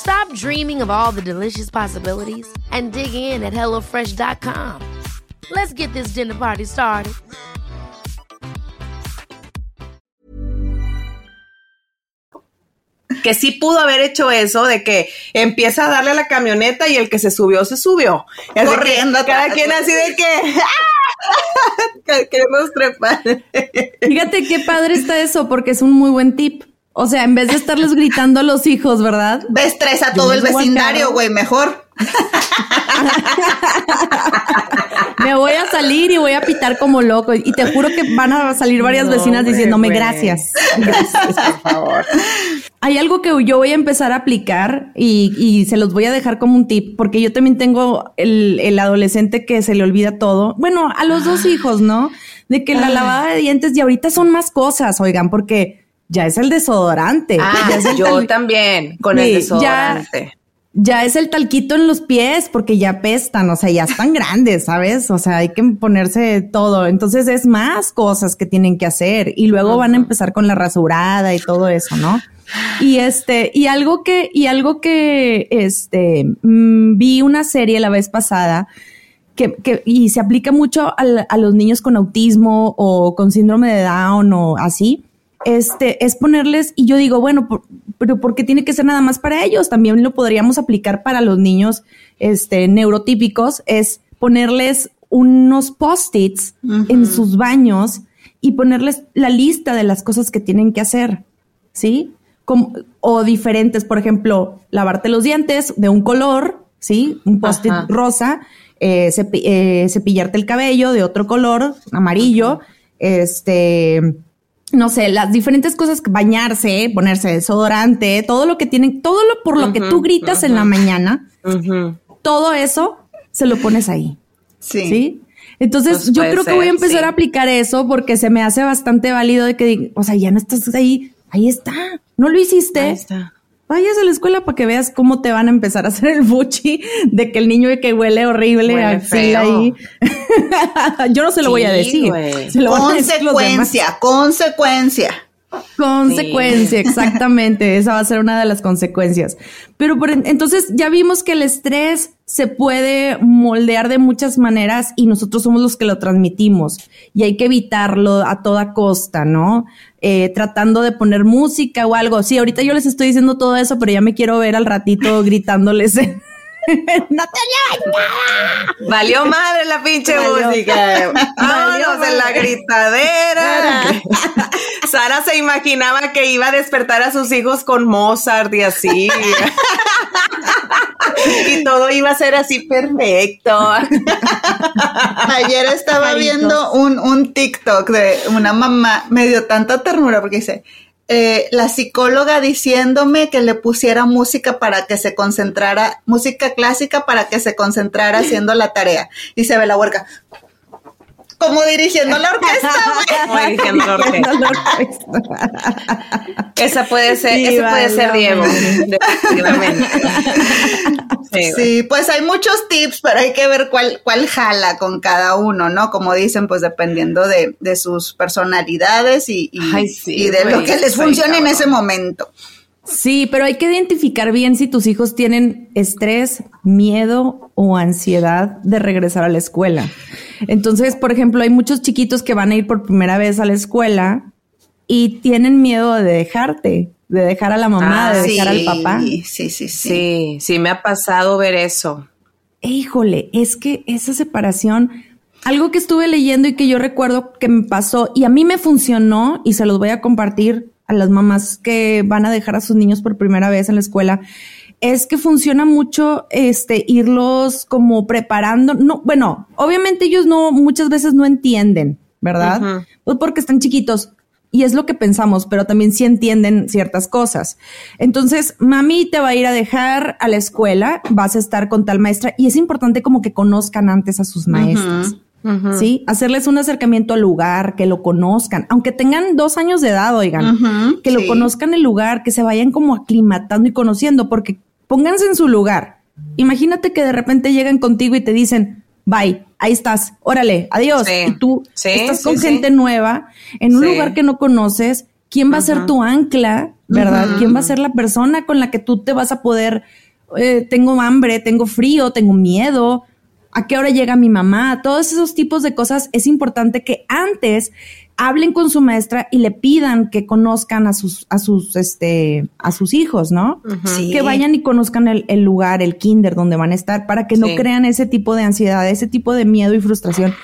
Stop dreaming of all the delicious possibilities and dig in at HelloFresh.com. Let's get this dinner party started. que sí pudo haber hecho eso de que empieza a darle a la camioneta y el que se subió, se subió. Así que Corriendo Cada quien así de que, ¡ah! Queremos trepar. Fíjate qué padre está eso, porque es un muy buen tip. O sea, en vez de estarles gritando a los hijos, ¿verdad? Ves tres a todo el vecindario, güey, mejor. Me voy a salir y voy a pitar como loco. Y te juro que van a salir varias vecinas diciéndome gracias. Gracias, por favor. Hay algo que yo voy a empezar a aplicar y, se los voy a dejar como un tip, porque yo también tengo el, adolescente que se le olvida todo. Bueno, a los dos hijos, ¿no? De que la lavada de dientes y ahorita son más cosas, oigan, porque ya es el desodorante. Ah, yo también, con el desodorante ya es el talquito en los pies porque ya pestan, o sea, ya están grandes, ¿sabes? O sea, hay que ponerse todo. Entonces es más cosas que tienen que hacer y luego van a empezar con la rasurada y todo eso, ¿no? Y este, y algo que, y algo que, este, mm, vi una serie la vez pasada que, que y se aplica mucho a los niños con autismo o con síndrome de Down o así este, es ponerles, y yo digo, bueno, pero ¿por qué tiene que ser nada más para ellos? También lo podríamos aplicar para los niños este, neurotípicos, es ponerles unos post-its en sus baños y ponerles la lista de las cosas que tienen que hacer, ¿sí? Como, o diferentes, por ejemplo, lavarte los dientes de un color, ¿sí? Un post-it rosa, eh, eh, cepillarte el cabello de otro color, amarillo, este no sé, las diferentes cosas, bañarse, ponerse desodorante, todo lo que tienen, todo lo por lo que tú gritas en la mañana, todo eso se lo pones ahí. Sí. Entonces, pues yo creo que voy a empezar a aplicar eso porque se me hace bastante válido de que, o sea, ya no estás ahí, ahí está, no lo hiciste. Ahí está vayas a la escuela para que veas cómo te van a empezar a hacer el buchi de que el niño que huele horrible ahí. Yo no se lo voy a decir. consecuencia, consecuencia. Consecuencia, exactamente. Esa va a ser una de las consecuencias. Pero por, entonces ya vimos que el estrés se puede moldear de muchas maneras y nosotros somos los que lo transmitimos y hay que evitarlo a toda costa, ¿no? Eh, tratando de poner música o algo. Sí, ahorita yo les estoy diciendo todo eso, pero ya me quiero ver al ratito gritándoles. no te nada. Valió madre la pinche música. Vámonos en la gritadera. Sara se imaginaba que iba a despertar a sus hijos con Mozart y así. y todo iba a ser así perfecto. Ayer estaba viendo un, un TikTok de una mamá, me dio tanta ternura porque dice, eh, la psicóloga diciéndome que le pusiera música para que se concentrara, música clásica para que se concentrara haciendo la tarea. Y se ve la huerca. Como dirigiendo la orquesta, Como dirigiendo la orquesta. Esa puede ser, ese puede ser Diego, definitivamente. Sí, pues hay muchos tips, pero hay que ver cuál, cuál jala con cada uno, ¿no? Como dicen, pues dependiendo de, de sus personalidades y, y, de lo que les funcione en ese momento. Sí, pero hay que identificar bien si tus hijos tienen estrés, miedo o ansiedad de regresar a la escuela. Entonces, por ejemplo, hay muchos chiquitos que van a ir por primera vez a la escuela y tienen miedo de dejarte de dejar a la mamá, de ah, dejar al papá. Sí, sí, sí. Sí, sí, me ha pasado ver eso. híjole, es que esa separación, algo que estuve leyendo y que yo recuerdo que me pasó y a mí me funcionó y se los voy a compartir a las mamás que van a dejar a sus niños por primera vez en la escuela, es que funciona mucho este irlos como preparando, no, bueno, obviamente ellos no muchas veces no entienden, ¿verdad? Pues porque están chiquitos, y es lo que pensamos, pero también sí entienden ciertas cosas. Entonces, mami te va a ir a dejar a la escuela, vas a estar con tal maestra y es importante como que conozcan antes a sus maestras. ¿Sí? Hacerles un acercamiento al lugar, que lo conozcan, aunque tengan dos años de edad, oigan, que lo conozcan el lugar, que se vayan como aclimatando y conociendo, porque pónganse en su lugar. Imagínate que de repente llegan contigo y te dicen, bye, ahí estás, órale, adiós. y tú estás con gente nueva en un lugar que no conoces. ¿Quién va a ser tu ancla, verdad? ¿Quién va a ser la persona con la que tú te vas a poder, eh, tengo hambre, tengo frío, tengo miedo? ¿A qué hora llega mi mamá? Todos esos tipos de cosas es importante que antes hablen con su maestra y le pidan que conozcan a sus, a sus, este, a sus hijos, ¿no? Que vayan y conozcan el, lugar, el kinder donde van a estar, para que no crean ese tipo de ansiedad, ese tipo de miedo y frustración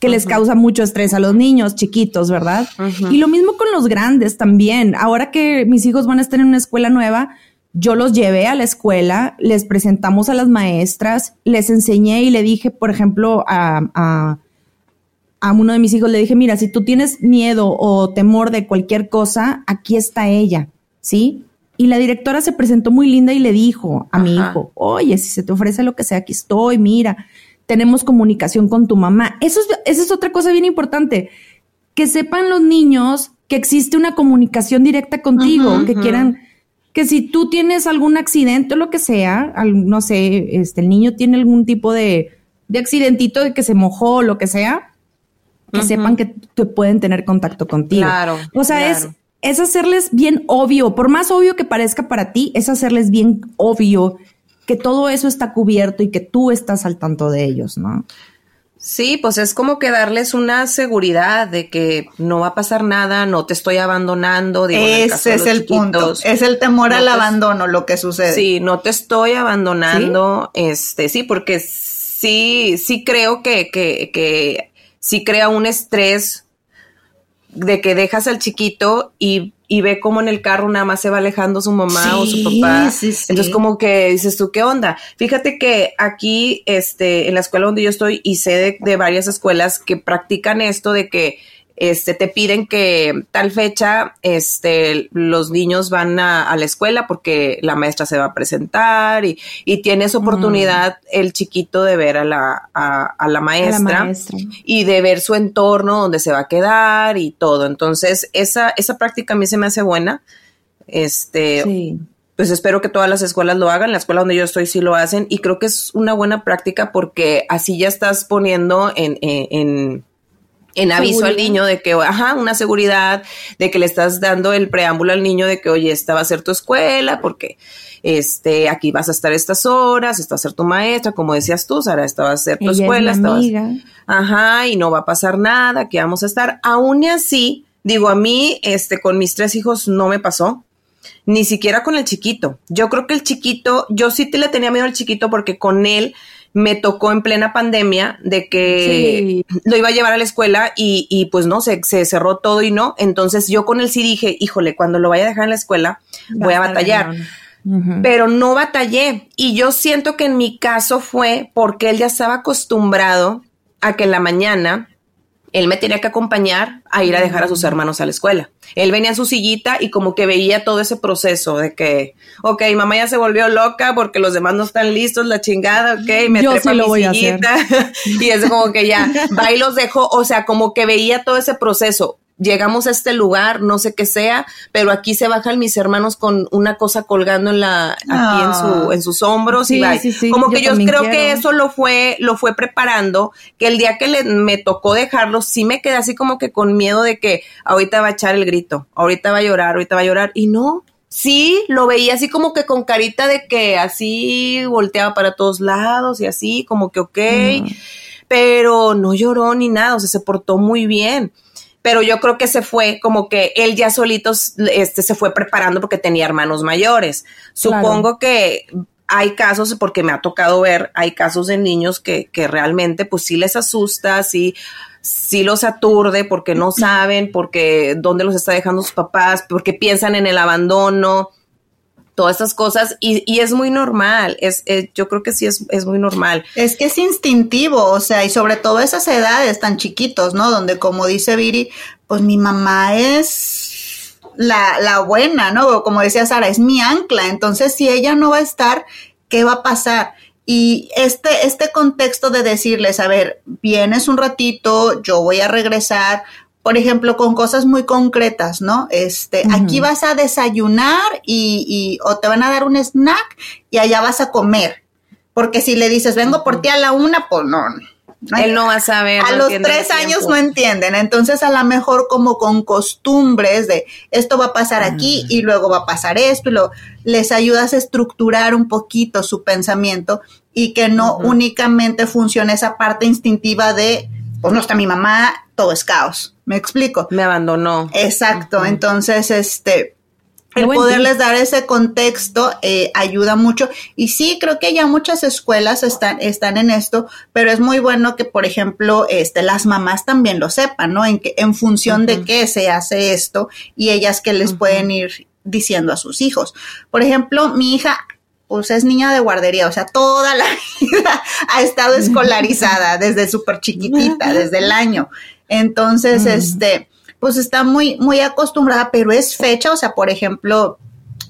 que les causa mucho estrés a los niños chiquitos, ¿verdad? Y lo mismo con los grandes también. Ahora que mis hijos van a estar en una escuela nueva, yo los llevé a la escuela, les presentamos a las maestras, les enseñé y le dije, por ejemplo, a, a, a uno de mis hijos, le dije, mira, si tú tienes miedo o temor de cualquier cosa, aquí está ella, ¿sí? Y la directora se presentó muy linda y le dijo a mi hijo, oye, si se te ofrece lo que sea, aquí estoy, mira, tenemos comunicación con tu mamá. Eso es, esa es otra cosa bien importante, que sepan los niños que existe una comunicación directa contigo, que quieran, que si tú tienes algún accidente o lo que sea, no sé, este, el niño tiene algún tipo de, de accidentito de que se mojó o lo que sea, que sepan que, pueden tener contacto contigo. Claro. O sea, es es hacerles bien obvio, por más obvio que parezca para ti, es hacerles bien obvio que todo eso está cubierto y que tú estás al tanto de ellos, ¿no? Sí, pues es como que darles una seguridad de que no va a pasar nada, no te estoy abandonando. Ese es el punto. Es el temor al abandono lo que sucede. Sí, no te estoy abandonando. Este, sí, porque sí, sí creo que, que, que sí crea un estrés de que dejas al chiquito y, y, ve cómo en el carro nada más se va alejando su mamá o su papá. Entonces como que dices tú, ¿qué onda? Fíjate que aquí, este, en la escuela donde yo estoy y sé de varias escuelas que practican esto de que este, te piden que tal fecha, este, los niños van a, la escuela porque la maestra se va a presentar y, y tienes oportunidad el chiquito de ver a la, a, la, maestra, y de ver su entorno donde se va a quedar y todo. Entonces, esa, esa práctica a mí se me hace buena. Este, pues espero que todas las escuelas lo hagan. La escuela donde yo estoy sí lo hacen y creo que es una buena práctica porque así ya estás poniendo en, en en aviso al niño de que, ajá, una seguridad, de que le estás dando el preámbulo al niño de que, oye, esta va a ser tu escuela, porque este, aquí vas a estar estas horas, esta va a ser tu maestra, como decías tú, Sara, esta va a ser tu escuela, esta ajá, y no va a pasar nada, aquí vamos a estar. Aún y así, digo, a mí, este, con mis tres hijos no me pasó, ni siquiera con el chiquito. Yo creo que el chiquito, yo sí te le tenía miedo al chiquito porque con él me tocó en plena pandemia de que lo iba a llevar a la escuela y, y pues no, se, se, cerró todo y no. Entonces yo con él sí dije, híjole, cuando lo vaya a dejar en la escuela voy a batallar. Pero no batallé. Y yo siento que en mi caso fue porque él ya estaba acostumbrado a que en la mañana él me tenía que acompañar a ir a dejar a sus hermanos a la escuela. Él venía en su sillita y como que veía todo ese proceso de que, ok, mamá ya se volvió loca porque los demás no están listos, la chingada, ok, me trepa mi sillita. y es como que ya, va y los dejo, o sea, como que veía todo ese proceso llegamos a este lugar, no sé qué sea, pero aquí se bajan mis hermanos con una cosa colgando en la, aquí en su, en sus hombros y va. Como que yo, creo que eso lo fue, lo fue preparando, que el día que le, me tocó dejarlo, sí me quedé así como que con miedo de que ahorita va a echar el grito, ahorita va a llorar, ahorita va a llorar, y no. Sí, lo veía así como que con carita de que así volteaba para todos lados y así, como que ok, pero no lloró ni nada, o sea, se portó muy bien pero yo creo que se fue como que él ya solito este, se fue preparando porque tenía hermanos mayores. Supongo que hay casos, porque me ha tocado ver, hay casos de niños que, que realmente pues sí les asusta, sí, sí los aturde porque no saben, porque dónde los está dejando sus papás, porque piensan en el abandono todas estas cosas y, y es muy normal, es, eh, yo creo que sí es, es, muy normal. Es que es instintivo, o sea, y sobre todo esas edades tan chiquitos, ¿no? Donde como dice Viri, pues mi mamá es la, la buena, ¿no? Como decía Sara, es mi ancla, entonces si ella no va a estar, ¿qué va a pasar? Y este, este contexto de decirles, a ver, vienes un ratito, yo voy a regresar, por ejemplo, con cosas muy concretas, ¿no? Este, aquí vas a desayunar y, y, o te van a dar un snack y allá vas a comer. Porque si le dices, vengo por ti a la una, pues no. Él no va a saber. A los tres años no entienden. Entonces, a lo mejor como con costumbres de esto va a pasar aquí y luego va a pasar esto y lo, les ayudas a estructurar un poquito su pensamiento y que no únicamente funcione esa parte instintiva de, pues no está mi mamá, todo es caos. ¿Me explico? Me abandonó. Exacto. Entonces, este, el poderles dar ese contexto eh, ayuda mucho. Y sí, creo que ya muchas escuelas están, están en esto, pero es muy bueno que, por ejemplo, este, las mamás también lo sepan, ¿no? En, que, en función de qué se hace esto y ellas que les pueden ir diciendo a sus hijos. Por ejemplo, mi hija pues es niña de guardería, o sea, toda la vida ha estado escolarizada desde súper chiquitita, desde el año. Entonces, este, pues está muy, muy acostumbrada, pero es fecha, o sea, por ejemplo,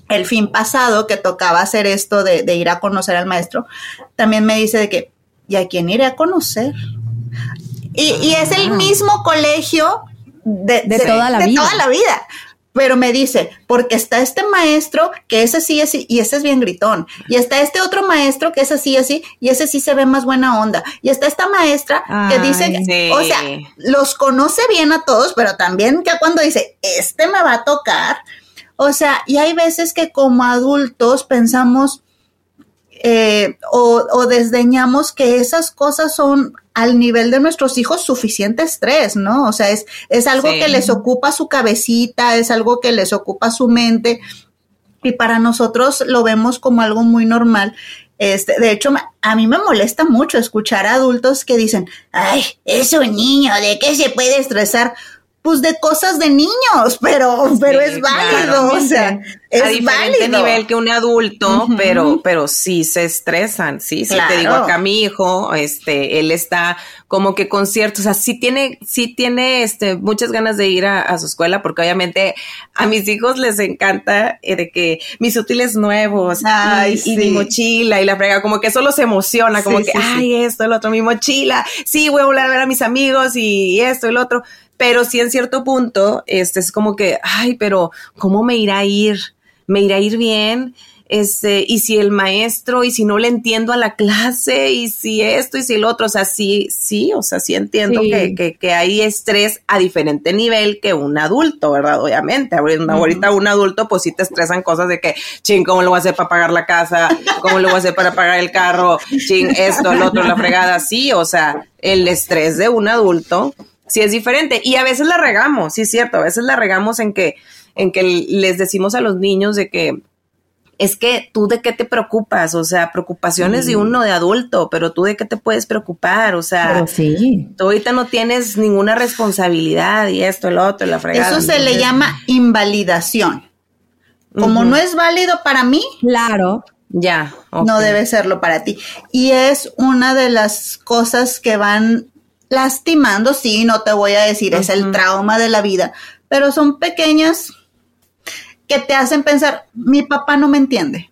el fin pasado que tocaba hacer esto de, de ir a conocer al maestro, también me dice de que, ¿y a quién iré a conocer? Y, y es el mismo colegio de, De toda la de vida. toda la vida. Pero me dice, porque está este maestro que ese sí así y ese es bien gritón. Y está este otro maestro que es así así y ese sí se ve más buena onda. Y está esta maestra que Ay, dice, sí. o sea, los conoce bien a todos, pero también que cuando dice, este me va a tocar. O sea, y hay veces que como adultos pensamos eh, o, o desdeñamos que esas cosas son al nivel de nuestros hijos suficiente estrés, ¿no? O sea, es, es algo Sí. que les ocupa su cabecita, es algo que les ocupa su mente y para nosotros lo vemos como algo muy normal. Este, de hecho, a mí me molesta mucho escuchar a adultos que dicen, ay, es un niño, ¿de qué se puede estresar? Pues de cosas de niños, pero, pero Sí, es válido, claro. o sea, es a diferente válido. nivel que un adulto, pero, pero sí se estresan, sí, sí te digo acá mi hijo, este, él está como que con ciertos, o sea, sí tiene, sí tiene, este, muchas ganas de ir a, a su escuela, porque obviamente a mis hijos les encanta eh, de que mis útiles nuevos y- Ay, y, sí. mi mochila y la frega, como que solo se emociona, como Sí, que, ay, esto, el otro, mi mochila, sí, voy a volver a ver a mis amigos y esto, el otro. Pero sí en cierto punto, este es como que, ay, pero ¿cómo me irá a ir? ¿Me irá a ir bien? Este, y si el maestro, y si no le entiendo a la clase, y si esto, y si el otro, o sea, sí, sí, o sea, sí entiendo Sí. Que, que, que hay estrés a diferente nivel que un adulto, ¿verdad? Obviamente, ahorita, ahorita un adulto, pues sí te estresan cosas de que, ching, ¿cómo lo voy a hacer para pagar la casa? ¿Cómo lo voy a hacer para pagar el carro? Ching, esto, el otro, la fregada, sí, o sea, el estrés de un adulto sí es diferente. Y a veces la regamos, sí es cierto, a veces la regamos en que, en que les decimos a los niños de que es que tú de qué te preocupas, o sea, preocupaciones de uno de adulto, pero tú de qué te puedes preocupar, o sea, Pero sí. tú ahorita no tienes ninguna responsabilidad y esto, el otro, la fregada. Eso se le llama invalidación. Como no es válido para mí, Claro. Ya, no debe serlo para ti. Y es una de las cosas que van lastimando, sí, no te voy a decir, es el trauma de la vida, pero son pequeñas que te hacen pensar, mi papá no me entiende,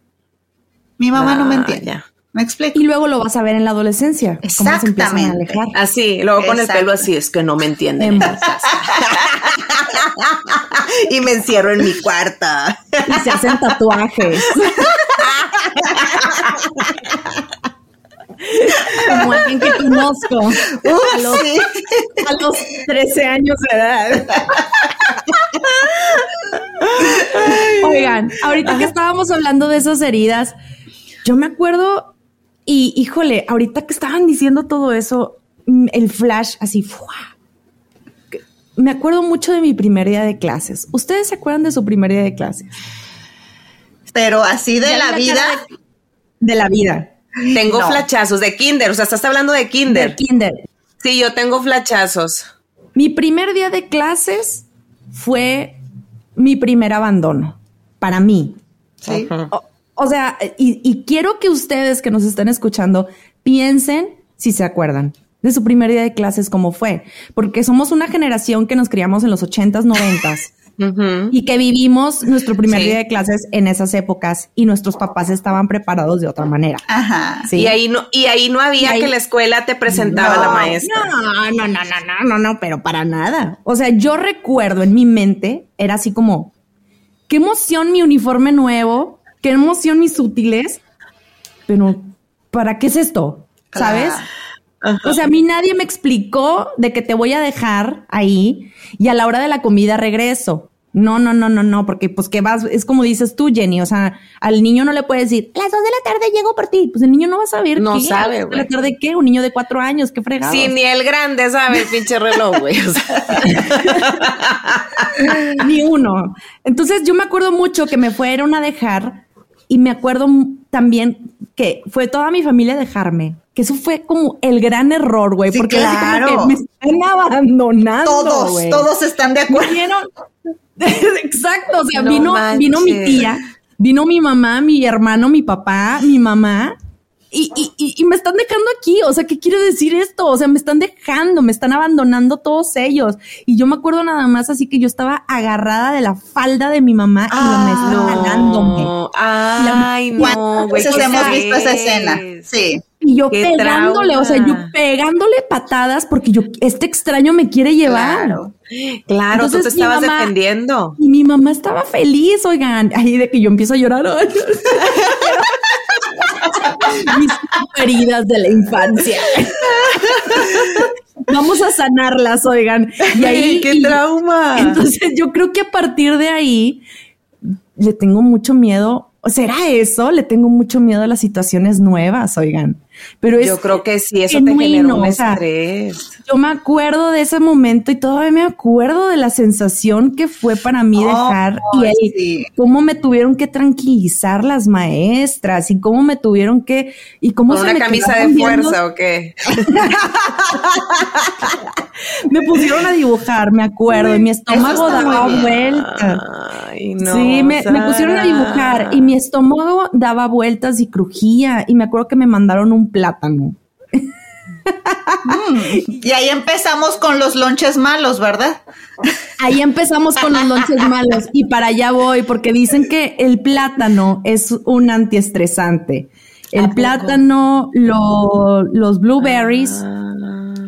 mi mamá no me Ah, entiende. ya. ¿Me explico? Y luego lo vas a ver en la adolescencia. Cómo se empiezan a Exactamente. Así, luego con el pelo así, es que no me entienden. En y me encierro en mi cuarto. Y se hacen tatuajes. Como alguien que conozco a los, Sí. a los 13 años de edad. Oigan, ahorita que estábamos hablando de esas heridas, yo me acuerdo y híjole, ahorita que estaban diciendo todo eso, mm, el flash así, ¡fua! Me acuerdo mucho de mi primer día de clases. ¿Ustedes se acuerdan de su primer día de clases? Pero así de la la vida, De la vida. Tengo flachazos de kinder, o sea, estás hablando de kinder. De kinder. Sí, yo tengo flachazos. Mi primer día de clases fue mi primer abandono, para mí. ¿Sí? O, sea, y, quiero que ustedes que nos están escuchando piensen si se acuerdan de su primer día de clases, cómo fue, porque somos una generación que nos criamos en los ochentas, noventas y que vivimos nuestro primer día de clases en esas épocas y nuestros papás estaban preparados de otra manera. Ajá. ¿sí? Y ahí no y ahí no había que la escuela te presentaba la maestra. No, no, no, no, no, no, no, pero para nada. O sea, yo recuerdo en mi mente era así como qué emoción mi uniforme nuevo, qué emoción mis útiles, pero ¿para qué es esto? ¿Sabes? O sea, a mí nadie me explicó de que te voy a dejar ahí y a la hora de la comida regreso. No, no, no, no, no, porque pues que vas, es como dices tú, Jenny, o sea, al niño no le puedes decir, las dos de la tarde llego por ti, pues el niño no va a saber No qué, sabe, de la güey. tarde qué, un niño de cuatro años, qué fregado. Sí, ni el grande sabe el pinche reloj, güey. O sea, ni uno. Entonces yo me acuerdo mucho que me fueron a dejar y me acuerdo también que fue toda mi familia dejarme. Que eso fue como el gran error, güey, Sí, porque así como claro. que me están abandonando. Todos, güey. todos están de acuerdo. Exacto, o sea, No vino, vino mi tía, vino mi mamá, mi hermano, mi papá, mi mamá. Y, y, y, y me están dejando aquí, o sea, ¿qué quiere decir esto? O sea, me están dejando, me están abandonando todos ellos. Y yo me acuerdo nada más así que yo estaba agarrada de la falda de mi mamá y la me estaba jalándome. no. Ay, no, ¿Cuántas güey. veces ¿qué hemos visto esa escena? Sí. Y yo Qué pegándole, o sea, yo pegándole patadas porque yo, este extraño me quiere llevar. Claro. Claro, tú te Entonces, mi estabas mamá- defendiendo. Y mi mamá estaba feliz, oigan, ahí de que yo empiezo a llorar. Mis heridas de la infancia. Vamos a sanarlas, oigan. Y ahí. ¡Qué y- trauma! Entonces, yo creo que a partir de ahí le tengo mucho miedo. ¿Será eso? Le tengo mucho miedo a las situaciones nuevas, oigan. Pero es Yo creo que sí, eso genuino, te generó un o sea, estrés. Yo me acuerdo de ese momento y todavía me acuerdo de la sensación que fue para mí Oh, dejar y el- sí. cómo me tuvieron que tranquilizar las maestras y cómo me tuvieron que y cómo ¿Con se una me camisa de viendo. fuerza o qué? me pusieron a dibujar, me acuerdo, y mi estómago daba vueltas. Ay, no. sí, me, me pusieron a dibujar y mi estómago daba vueltas y crujía y me acuerdo que me mandaron un plátano. Y ahí empezamos con los lonches malos, ¿verdad? Ahí empezamos con los lonches malos y para allá voy porque dicen que el plátano es un antiestresante. El plátano, lo- los blueberries,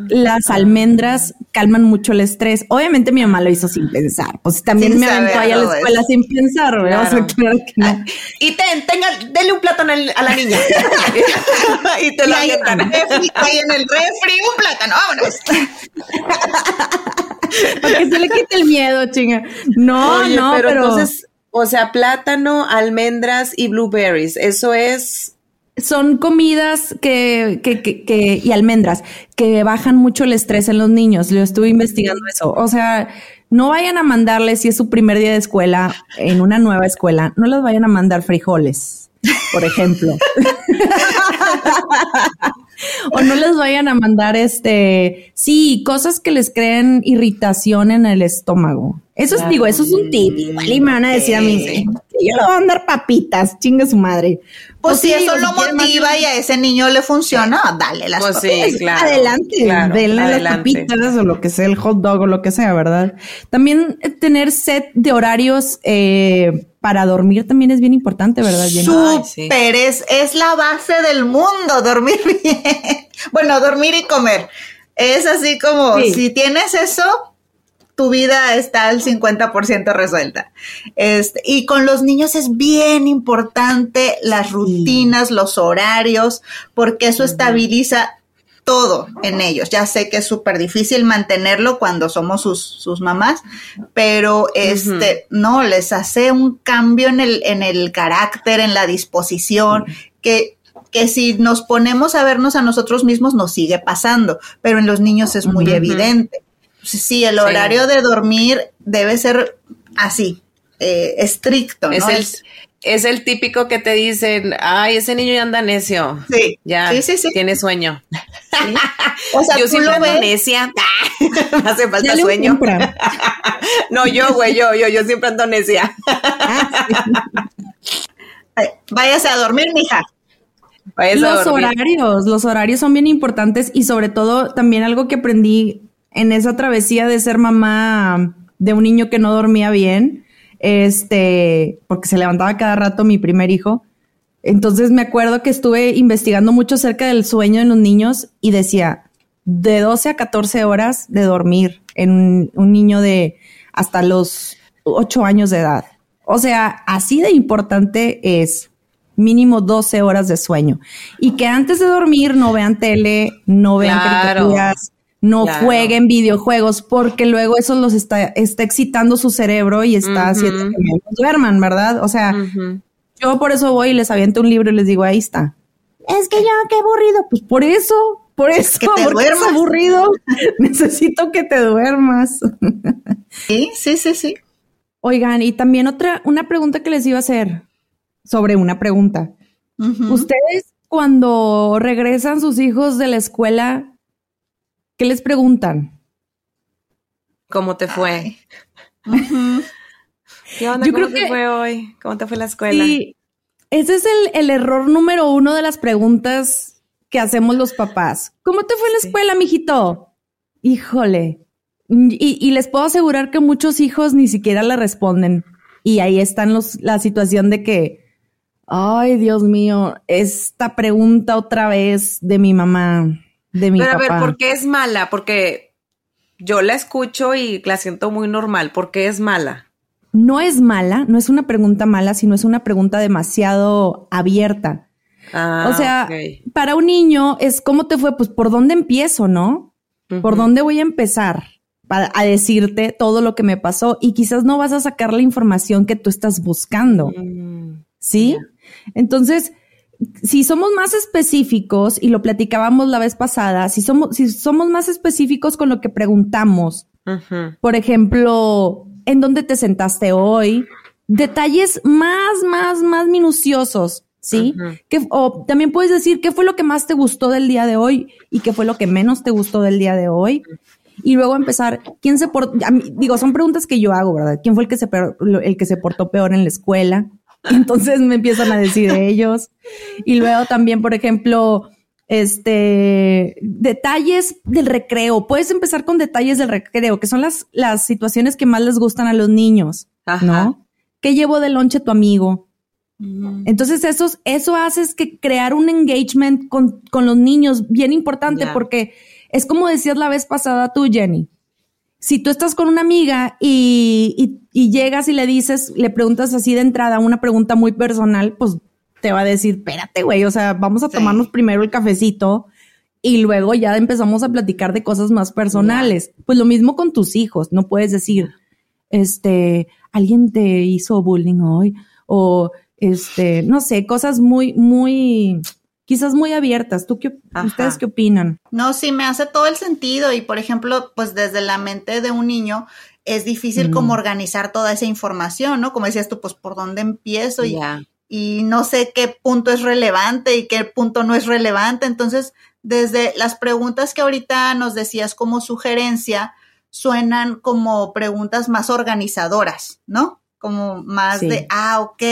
las almendras calman mucho el estrés. Obviamente mi mamá lo hizo sin pensar. Pues también Sin me aventó ahí a la escuela eso. sin pensar, ¿verdad? O sea, Claro. claro que no. Y ten, tenga, dele un plátano a la niña. y te lo ahí en el avientan. refri, ahí en el refri, un plátano, vámonos. Para que se le quite el miedo, chinga. No, Oye, no, pero, pero, entonces, o sea, plátano, almendras y blueberries, eso es son comidas que, que, que, que- y almendras que bajan mucho el estrés en los niños. Yo estuve investigando eso. O sea, no vayan a mandarles si es su primer día de escuela en una nueva escuela, no les vayan a mandar frijoles, por ejemplo. o no les vayan a mandar este, sí, cosas que les creen irritación en el estómago. Eso es, digo, eso es un tip. Igual y me van a decir a mí, que yo le voy a mandar papitas, chingue su madre. Pues si sí, eso lo más- motiva y a ese niño le funciona, dale las Pues sí, papitas. claro. adelante, claro, denle las papitas o lo que sea, el hot dog o lo que sea, ¿verdad? También eh, tener set de horarios eh, para dormir también es bien importante, ¿verdad? Ay, sí. Súper, es, es la base del mundo, dormir bien. Bueno, dormir y comer. Es así como, Sí. si tienes eso, tu vida está al 50% resuelta. Este, y con los niños es bien importante las rutinas, los horarios, porque eso estabiliza todo en ellos. Ya sé que es súper difícil mantenerlo cuando somos sus, sus mamás, pero este, no, les hace un cambio en el, en el carácter, en la disposición, que, que si nos ponemos a vernos a nosotros mismos nos sigue pasando, pero en los niños es muy evidente. Sí, el horario de dormir debe ser así, eh, estricto, Es ¿no? el, es el típico que te dicen, ay, ese niño ya anda necio. Sí, Ya sí, sí, sí. tiene sueño. sí. O sea, yo tú siempre lo ando ves. necia. Me hace falta Dale sueño. no, yo, güey, yo, yo, yo siempre ando necia. eh, Váyase a dormir, mija. A Los dormir. horarios, los horarios son bien importantes y sobre todo también algo que aprendí en esa travesía de ser mamá de un niño que no dormía bien, este, porque se levantaba cada rato mi primer hijo. Entonces me acuerdo que estuve investigando mucho acerca del sueño en los niños y decía de 12 a 14 horas de dormir en un, un niño de hasta los 8 años de edad. O sea, así de importante es mínimo 12 horas de sueño. Y que antes de dormir no vean tele, no vean Claro. caricaturas, no Claro. jueguen videojuegos, porque luego eso los está, está excitando su cerebro y está haciendo que menos duerman, ¿verdad? O sea, yo por eso voy y les aviento un libro y les digo, ahí está. Es que ya, qué aburrido. Pues por eso, por eso, Que te porque es duermas. aburrido. Necesito que te duermas. Sí, sí, sí, sí. Oigan, y también otra, una pregunta que les iba a hacer sobre una pregunta. Ustedes, cuando regresan sus hijos de la escuela, ¿qué les preguntan? ¿Cómo te fue? Ujú. ¿Qué onda? Yo ¿Cómo creo te que- fue hoy? ¿Cómo te fue la escuela? Y ese es el, el error número uno de las preguntas que hacemos los papás. ¿Cómo te fue en la Sí. escuela, mijito? Híjole. Y, y les puedo asegurar que muchos hijos ni siquiera le responden. Y ahí están los, la situación de que, ay, Dios mío, esta pregunta otra vez de mi mamá, de mi Pero a ver, ¿por qué es mala? Porque yo la escucho y la siento muy normal. ¿Por qué es mala? No es mala, no es una pregunta mala, sino es una pregunta demasiado abierta. Ah, o sea, para un niño es cómo te fue, pues por dónde empiezo, ¿no? ¿Por dónde voy a empezar para, a decirte todo lo que me pasó? Y quizás no vas a sacar la información que tú estás buscando, Mm, ¿sí? Entonces, si somos más específicos, y lo platicábamos la vez pasada, si somos, si somos más específicos con lo que preguntamos, por ejemplo, ¿en dónde te sentaste hoy? Detalles más, más, más minuciosos, ¿sí? Que- o también puedes decir qué fue lo que más te gustó del día de hoy y qué fue lo que menos te gustó del día de hoy. Y luego empezar, ¿quién se portó? Digo, son preguntas que yo hago, ¿verdad? ¿Quién fue el que se, el que se portó peor en la escuela? Entonces me empiezan a decir ellos. Y luego también, por ejemplo, este, detalles del recreo. Puedes empezar con detalles del recreo, que son las, las situaciones que más les gustan a los niños, Ajá. ¿no? ¿Qué llevó de lonche tu amigo? Entonces, esos, eso hace es que crear un engagement con, con los niños, bien importante, porque es como decías la vez pasada tú, Jenny. Si tú estás con una amiga y, y- y llegas y le dices, le preguntas así de entrada una pregunta muy personal, pues te va a decir, espérate, güey, o sea, vamos a Sí. tomarnos primero el cafecito y luego ya empezamos a platicar de cosas más personales. Pues lo mismo con tus hijos, no puedes decir, este, alguien te hizo bullying hoy o este, no sé, cosas muy, muy, quizás muy abiertas. ¿Tú qué, Ajá. ustedes qué opinan? No, sí, me hace todo el sentido y, por ejemplo, pues desde la mente de un niño es difícil Mm. como organizar toda esa información, ¿no? Como decías tú, pues por dónde empiezo y, Ya. y no sé qué punto es relevante y qué punto no es relevante. Entonces, desde las preguntas que ahorita nos decías como sugerencia, suenan como preguntas más organizadoras, ¿no? Como más Sí. de, ah, ok,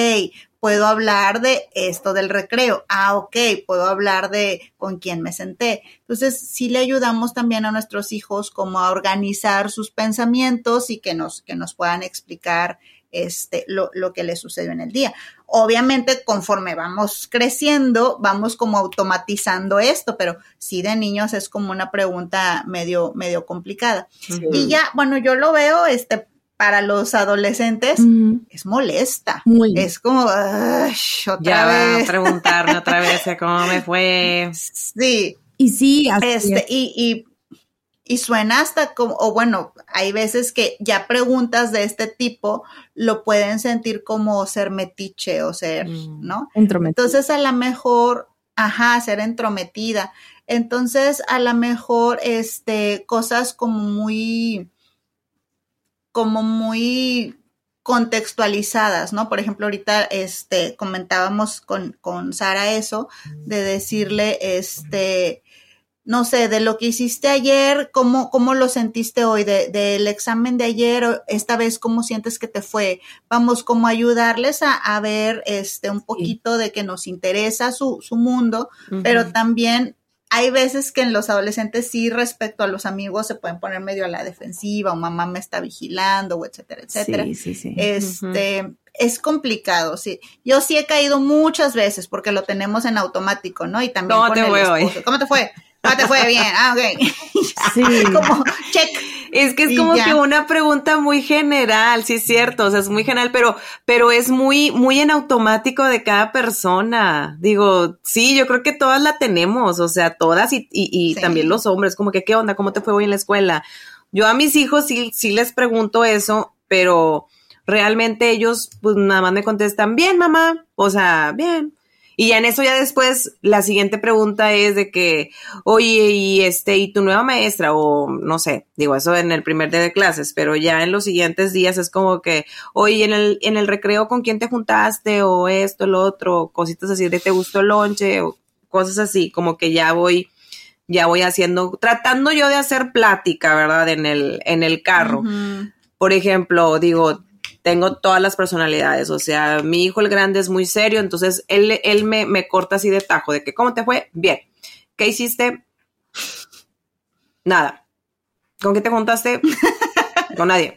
puedo hablar de esto del recreo, ah, ok, puedo hablar de con quién me senté. Entonces, sí le ayudamos también a nuestros hijos como a organizar sus pensamientos y que nos, que nos puedan explicar este, lo, lo que les sucedió en el día. Obviamente, conforme vamos creciendo, vamos como automatizando esto, pero sí de niños es como una pregunta medio, medio complicada. Y ya, bueno, yo lo veo, este, para los adolescentes, es molesta. Muy. Es como, "Ay, otra Ya va a preguntarme otra vez cómo me fue. Sí, Y sí, así este, es. y, y, y suena hasta como, o bueno, hay veces que ya preguntas de este tipo lo pueden sentir como ser metiche o ser, Mm. ¿no? Entonces a lo mejor, ajá, ser entrometida. Entonces a lo mejor, este, cosas como muy, como muy contextualizadas, ¿no? Por ejemplo, ahorita, este, comentábamos con, con Sara eso, de decirle, este, no sé, de lo que hiciste ayer, ¿cómo, cómo lo sentiste hoy? De- Del examen de ayer, esta vez, ¿cómo sientes que te fue? Vamos, como ayudarles a, a ver este, un poquito de que nos interesa su, su mundo, pero también hay veces que en los adolescentes sí respecto a los amigos se pueden poner medio a la defensiva o mamá me está vigilando o etcétera, etcétera. Sí, sí, sí. Este, es complicado, sí. Yo sí he caído muchas veces porque lo tenemos en automático, ¿no? Y también ¿Cómo con te el fue hoy? ¿Cómo te fue? ¿Cómo te fue? Bien. Ah, ok. Sí. Como check. Es que es Y como ya. que una pregunta muy general, sí es cierto, o sea, es muy general, pero, pero es muy, muy en automático de cada persona. Digo, sí, yo creo que todas la tenemos, o sea, todas y, y, y Sí. también los hombres, como que, ¿qué onda? ¿Cómo te fue hoy en la escuela? Yo a mis hijos sí, sí les pregunto eso, pero realmente ellos, pues nada más me contestan, bien, mamá, o sea, bien. Y ya en eso ya después la siguiente pregunta es de que, oye, y este, y tu nueva maestra, o no sé, digo eso en el primer día de clases, pero ya en los siguientes días es como que, oye, en el, en el recreo con quién te juntaste, o esto, lo otro, cositas así de te gustó el lonche, o cosas así, como que ya voy, ya voy haciendo, tratando yo de hacer plática, ¿verdad? En el, en el carro. Por ejemplo, digo, tengo todas las personalidades, o sea, mi hijo el grande es muy serio, entonces él, él me, me corta así de tajo, de que, ¿cómo te fue? Bien. ¿Qué hiciste? Nada. ¿Con qué te juntaste? con nadie.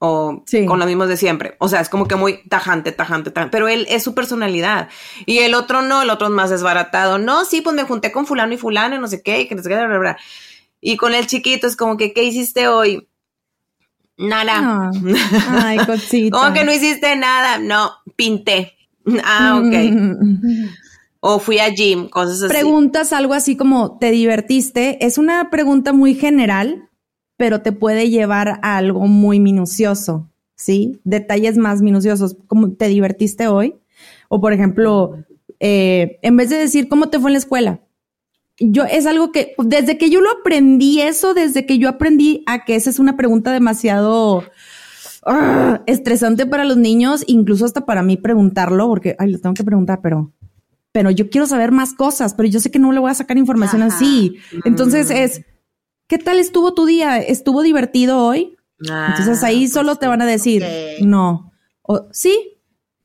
O Sí. con los mismos de siempre. O sea, es como que muy tajante, tajante, tajante. Pero él es su personalidad. Y el otro no, el otro es más desbaratado. No, sí, pues me junté con fulano y fulano, y no sé qué, y que no sé qué, bla, bla, bla. Y con el chiquito es como que, ¿qué hiciste hoy? Nada. Ah, ay, cosita. ¿Cómo que no hiciste nada? No, pinté. Ah, ok. O fui a gym, cosas así. Preguntas algo así como, ¿te divertiste? Es una pregunta muy general, pero te puede llevar a algo muy minucioso, ¿sí? Detalles más minuciosos, como, ¿te divertiste hoy? O, por ejemplo, eh, en vez de decir, ¿cómo te fue en la escuela? Yo, es algo que, desde que yo lo aprendí eso, desde que yo aprendí a que esa es una pregunta demasiado ah, estresante para los niños, incluso hasta para mí preguntarlo, porque, ay, lo tengo que preguntar, pero pero yo quiero saber más cosas, pero yo sé que no le voy a sacar información Ajá. así. Entonces Mm. es, ¿qué tal estuvo tu día? ¿Estuvo divertido hoy? Ah, Entonces ahí pues solo te van a decir, no. O sí.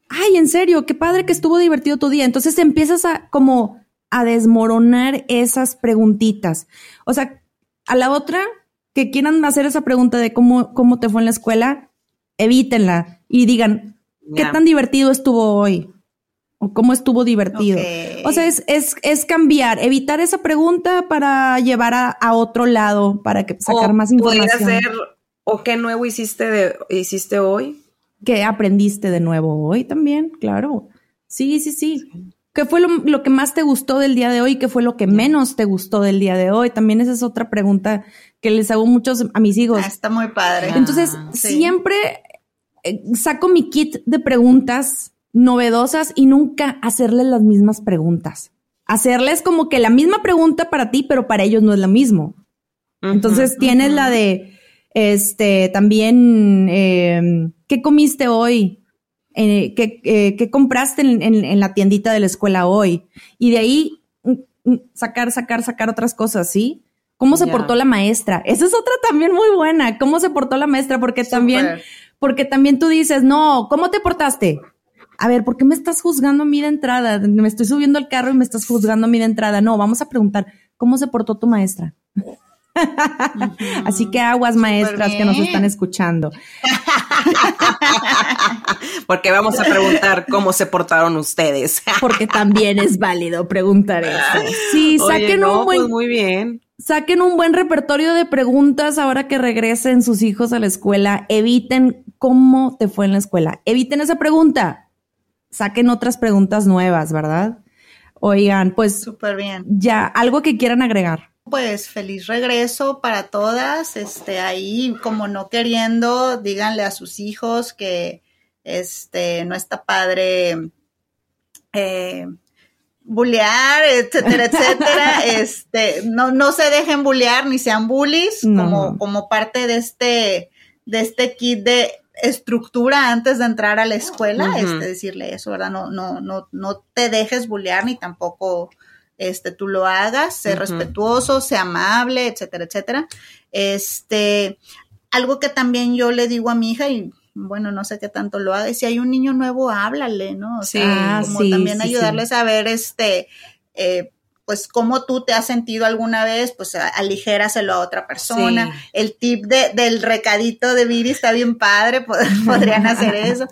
Ay, en serio, qué padre que estuvo divertido tu día. Entonces empiezas a como a desmoronar esas preguntitas. O sea, a la otra que quieran hacer esa pregunta de cómo, cómo te fue en la escuela, evítenla y digan, ¿qué tan divertido estuvo hoy? O cómo estuvo divertido. O sea, es, es, es cambiar, evitar esa pregunta para llevar a, a otro lado, para que sacar O más podría información. ser, ¿o qué nuevo hiciste, de, hiciste hoy? ¿Qué aprendiste de nuevo hoy también? Claro. Sí, sí, sí. ¿Qué fue lo, lo que más te gustó del día de hoy? ¿Qué fue lo que menos te gustó del día de hoy? También esa es otra pregunta que les hago muchos a mis hijos. Ah, está muy padre. Entonces, sí. siempre eh, saco mi kit de preguntas novedosas y nunca hacerles las mismas preguntas. Hacerles como que la misma pregunta para ti, pero para ellos no es lo mismo. Entonces tienes la de, este, también, eh, ¿qué comiste hoy? Eh, ¿qué, eh, qué compraste en, en- en la tiendita de la escuela hoy? Y de ahí mm, mm, sacar, sacar, sacar otras cosas, ¿sí? ¿Cómo se portó la maestra? Esa es otra también muy buena. ¿Cómo se portó la maestra? Porque también, porque también tú dices, no, ¿cómo te portaste? A ver, ¿por qué me estás juzgando a mí de entrada? Me estoy subiendo al carro y me estás juzgando a mí de entrada. No, vamos a preguntar, ¿cómo se portó tu maestra? Así que aguas maestras que nos están escuchando. Porque vamos a preguntar cómo se portaron ustedes. Porque también es válido preguntar eso. Sí, Oye, saquen no, un buen, pues muy bien. saquen un buen repertorio de preguntas ahora que regresen sus hijos a la escuela. Eviten cómo te fue en la escuela. Eviten esa pregunta. Saquen otras preguntas nuevas, ¿verdad? Oigan, pues Súper bien. ya, algo que quieran agregar. Pues feliz regreso para todas. Este, ahí, como no queriendo, díganle a sus hijos que este no está padre eh, bullear, etcétera, etcétera. este, no, no se dejen bullear ni sean bullies, No. como, como parte de este, de este kit de estructura antes de entrar a la escuela, Ujú. este, decirle eso, ¿verdad? No, no, no, no te dejes bullear ni tampoco este, tú lo hagas, sé respetuoso, sé amable, etcétera, etcétera. Este, algo que también yo le digo a mi hija y bueno, no sé qué tanto lo haga, si hay un niño nuevo, háblale, ¿no? O Sí. sea, como sí, también sí, ayudarles a ver, este, eh, pues cómo tú te has sentido alguna vez, pues aligéraselo a otra persona. Sí. El tip de, del recadito de Viri está bien padre, pod- podrían hacer eso.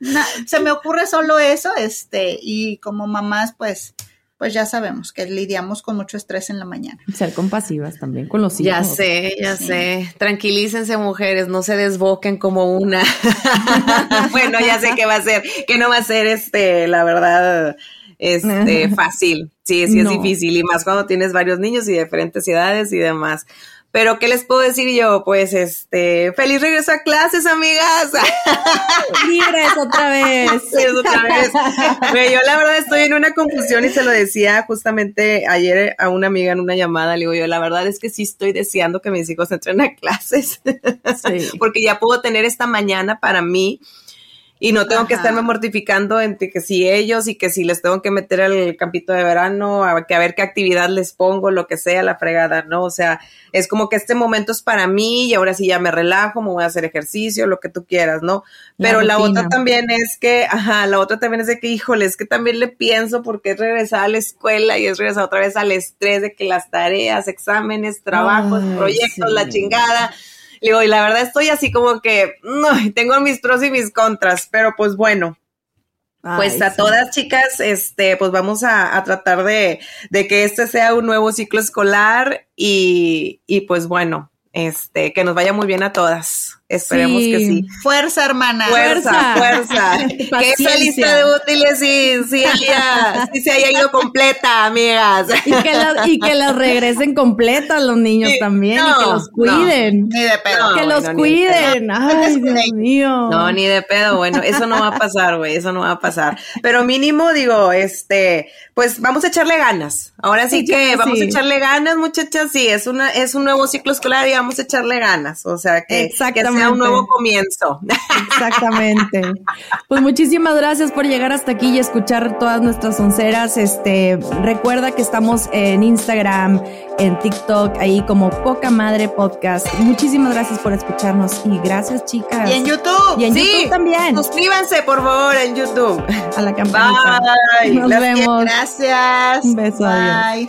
Na- se me ocurre solo eso, este, y como mamás, pues, pues ya sabemos que lidiamos con mucho estrés en la mañana. Ser compasivas también con los hijos. Ya sé, ya sé. Tranquilícense, mujeres, no se desboquen como una. bueno, ya sé que va a ser, que no va a ser este, la verdad, este, fácil. Sí, sí es No. difícil y más cuando tienes varios niños y diferentes edades y demás. Pero, ¿qué les puedo decir yo? Pues, este, feliz regreso a clases, amigas. Libres otra vez. Sí, otra vez. Yo la verdad estoy en una confusión y se lo decía justamente ayer a una amiga en una llamada. Le digo yo, la verdad es que sí estoy deseando que mis hijos entren a clases. Sí. Porque ya puedo tener esta mañana para mí y no tengo que estarme mortificando entre que si ellos y que si les tengo que meter al campito de verano, a, que a ver qué actividad les pongo, lo que sea, la fregada, ¿no? O sea, es como que este momento es para mí y ahora sí ya me relajo, me voy a hacer ejercicio, lo que tú quieras, ¿no? Pero la, otra también es que, ajá, la otra también es de que, híjole, es que también le pienso porque es regresar a la escuela y es regresar otra vez al estrés de que las tareas, exámenes, trabajos, Ay, proyectos, sí. la chingada. Le digo, y la verdad estoy así como que, no, tengo mis pros y mis contras, pero pues bueno, pues a sí. todas chicas, este, pues vamos a, a tratar de, de que este sea un nuevo ciclo escolar y, y pues bueno, este, que nos vaya muy bien a todas. Esperemos Sí. que sí. Fuerza, hermana. Fuerza, fuerza. que esa lista de útiles sí, sí, haya, sí se haya ido completa, amigas. Y que, las, y que las regresen completas los niños Sí, también y que los cuiden. Ni de pedo. No, que los bueno, cuiden. Ay, Dios mío. No, ni de pedo, bueno, eso no va a pasar, güey, eso no va a pasar. Pero mínimo, digo, este, pues vamos a echarle ganas. Ahora sí Sí, que vamos a echarle ganas, muchachas, sí, es una, es un nuevo ciclo escolar y vamos a echarle ganas. O sea, que, que. Sea un nuevo comienzo. Exactamente. Pues muchísimas gracias por llegar hasta aquí y escuchar todas nuestras onceras. Este, recuerda que estamos en Instagram, en TikTok, ahí como Poca Madre Podcast. Muchísimas gracias por escucharnos y gracias, chicas. Y en YouTube. Y en Sí, YouTube también. Suscríbanse, por favor, en YouTube. A la campanita. Bye. Nos Las vemos. Gracias. Un beso, Bye.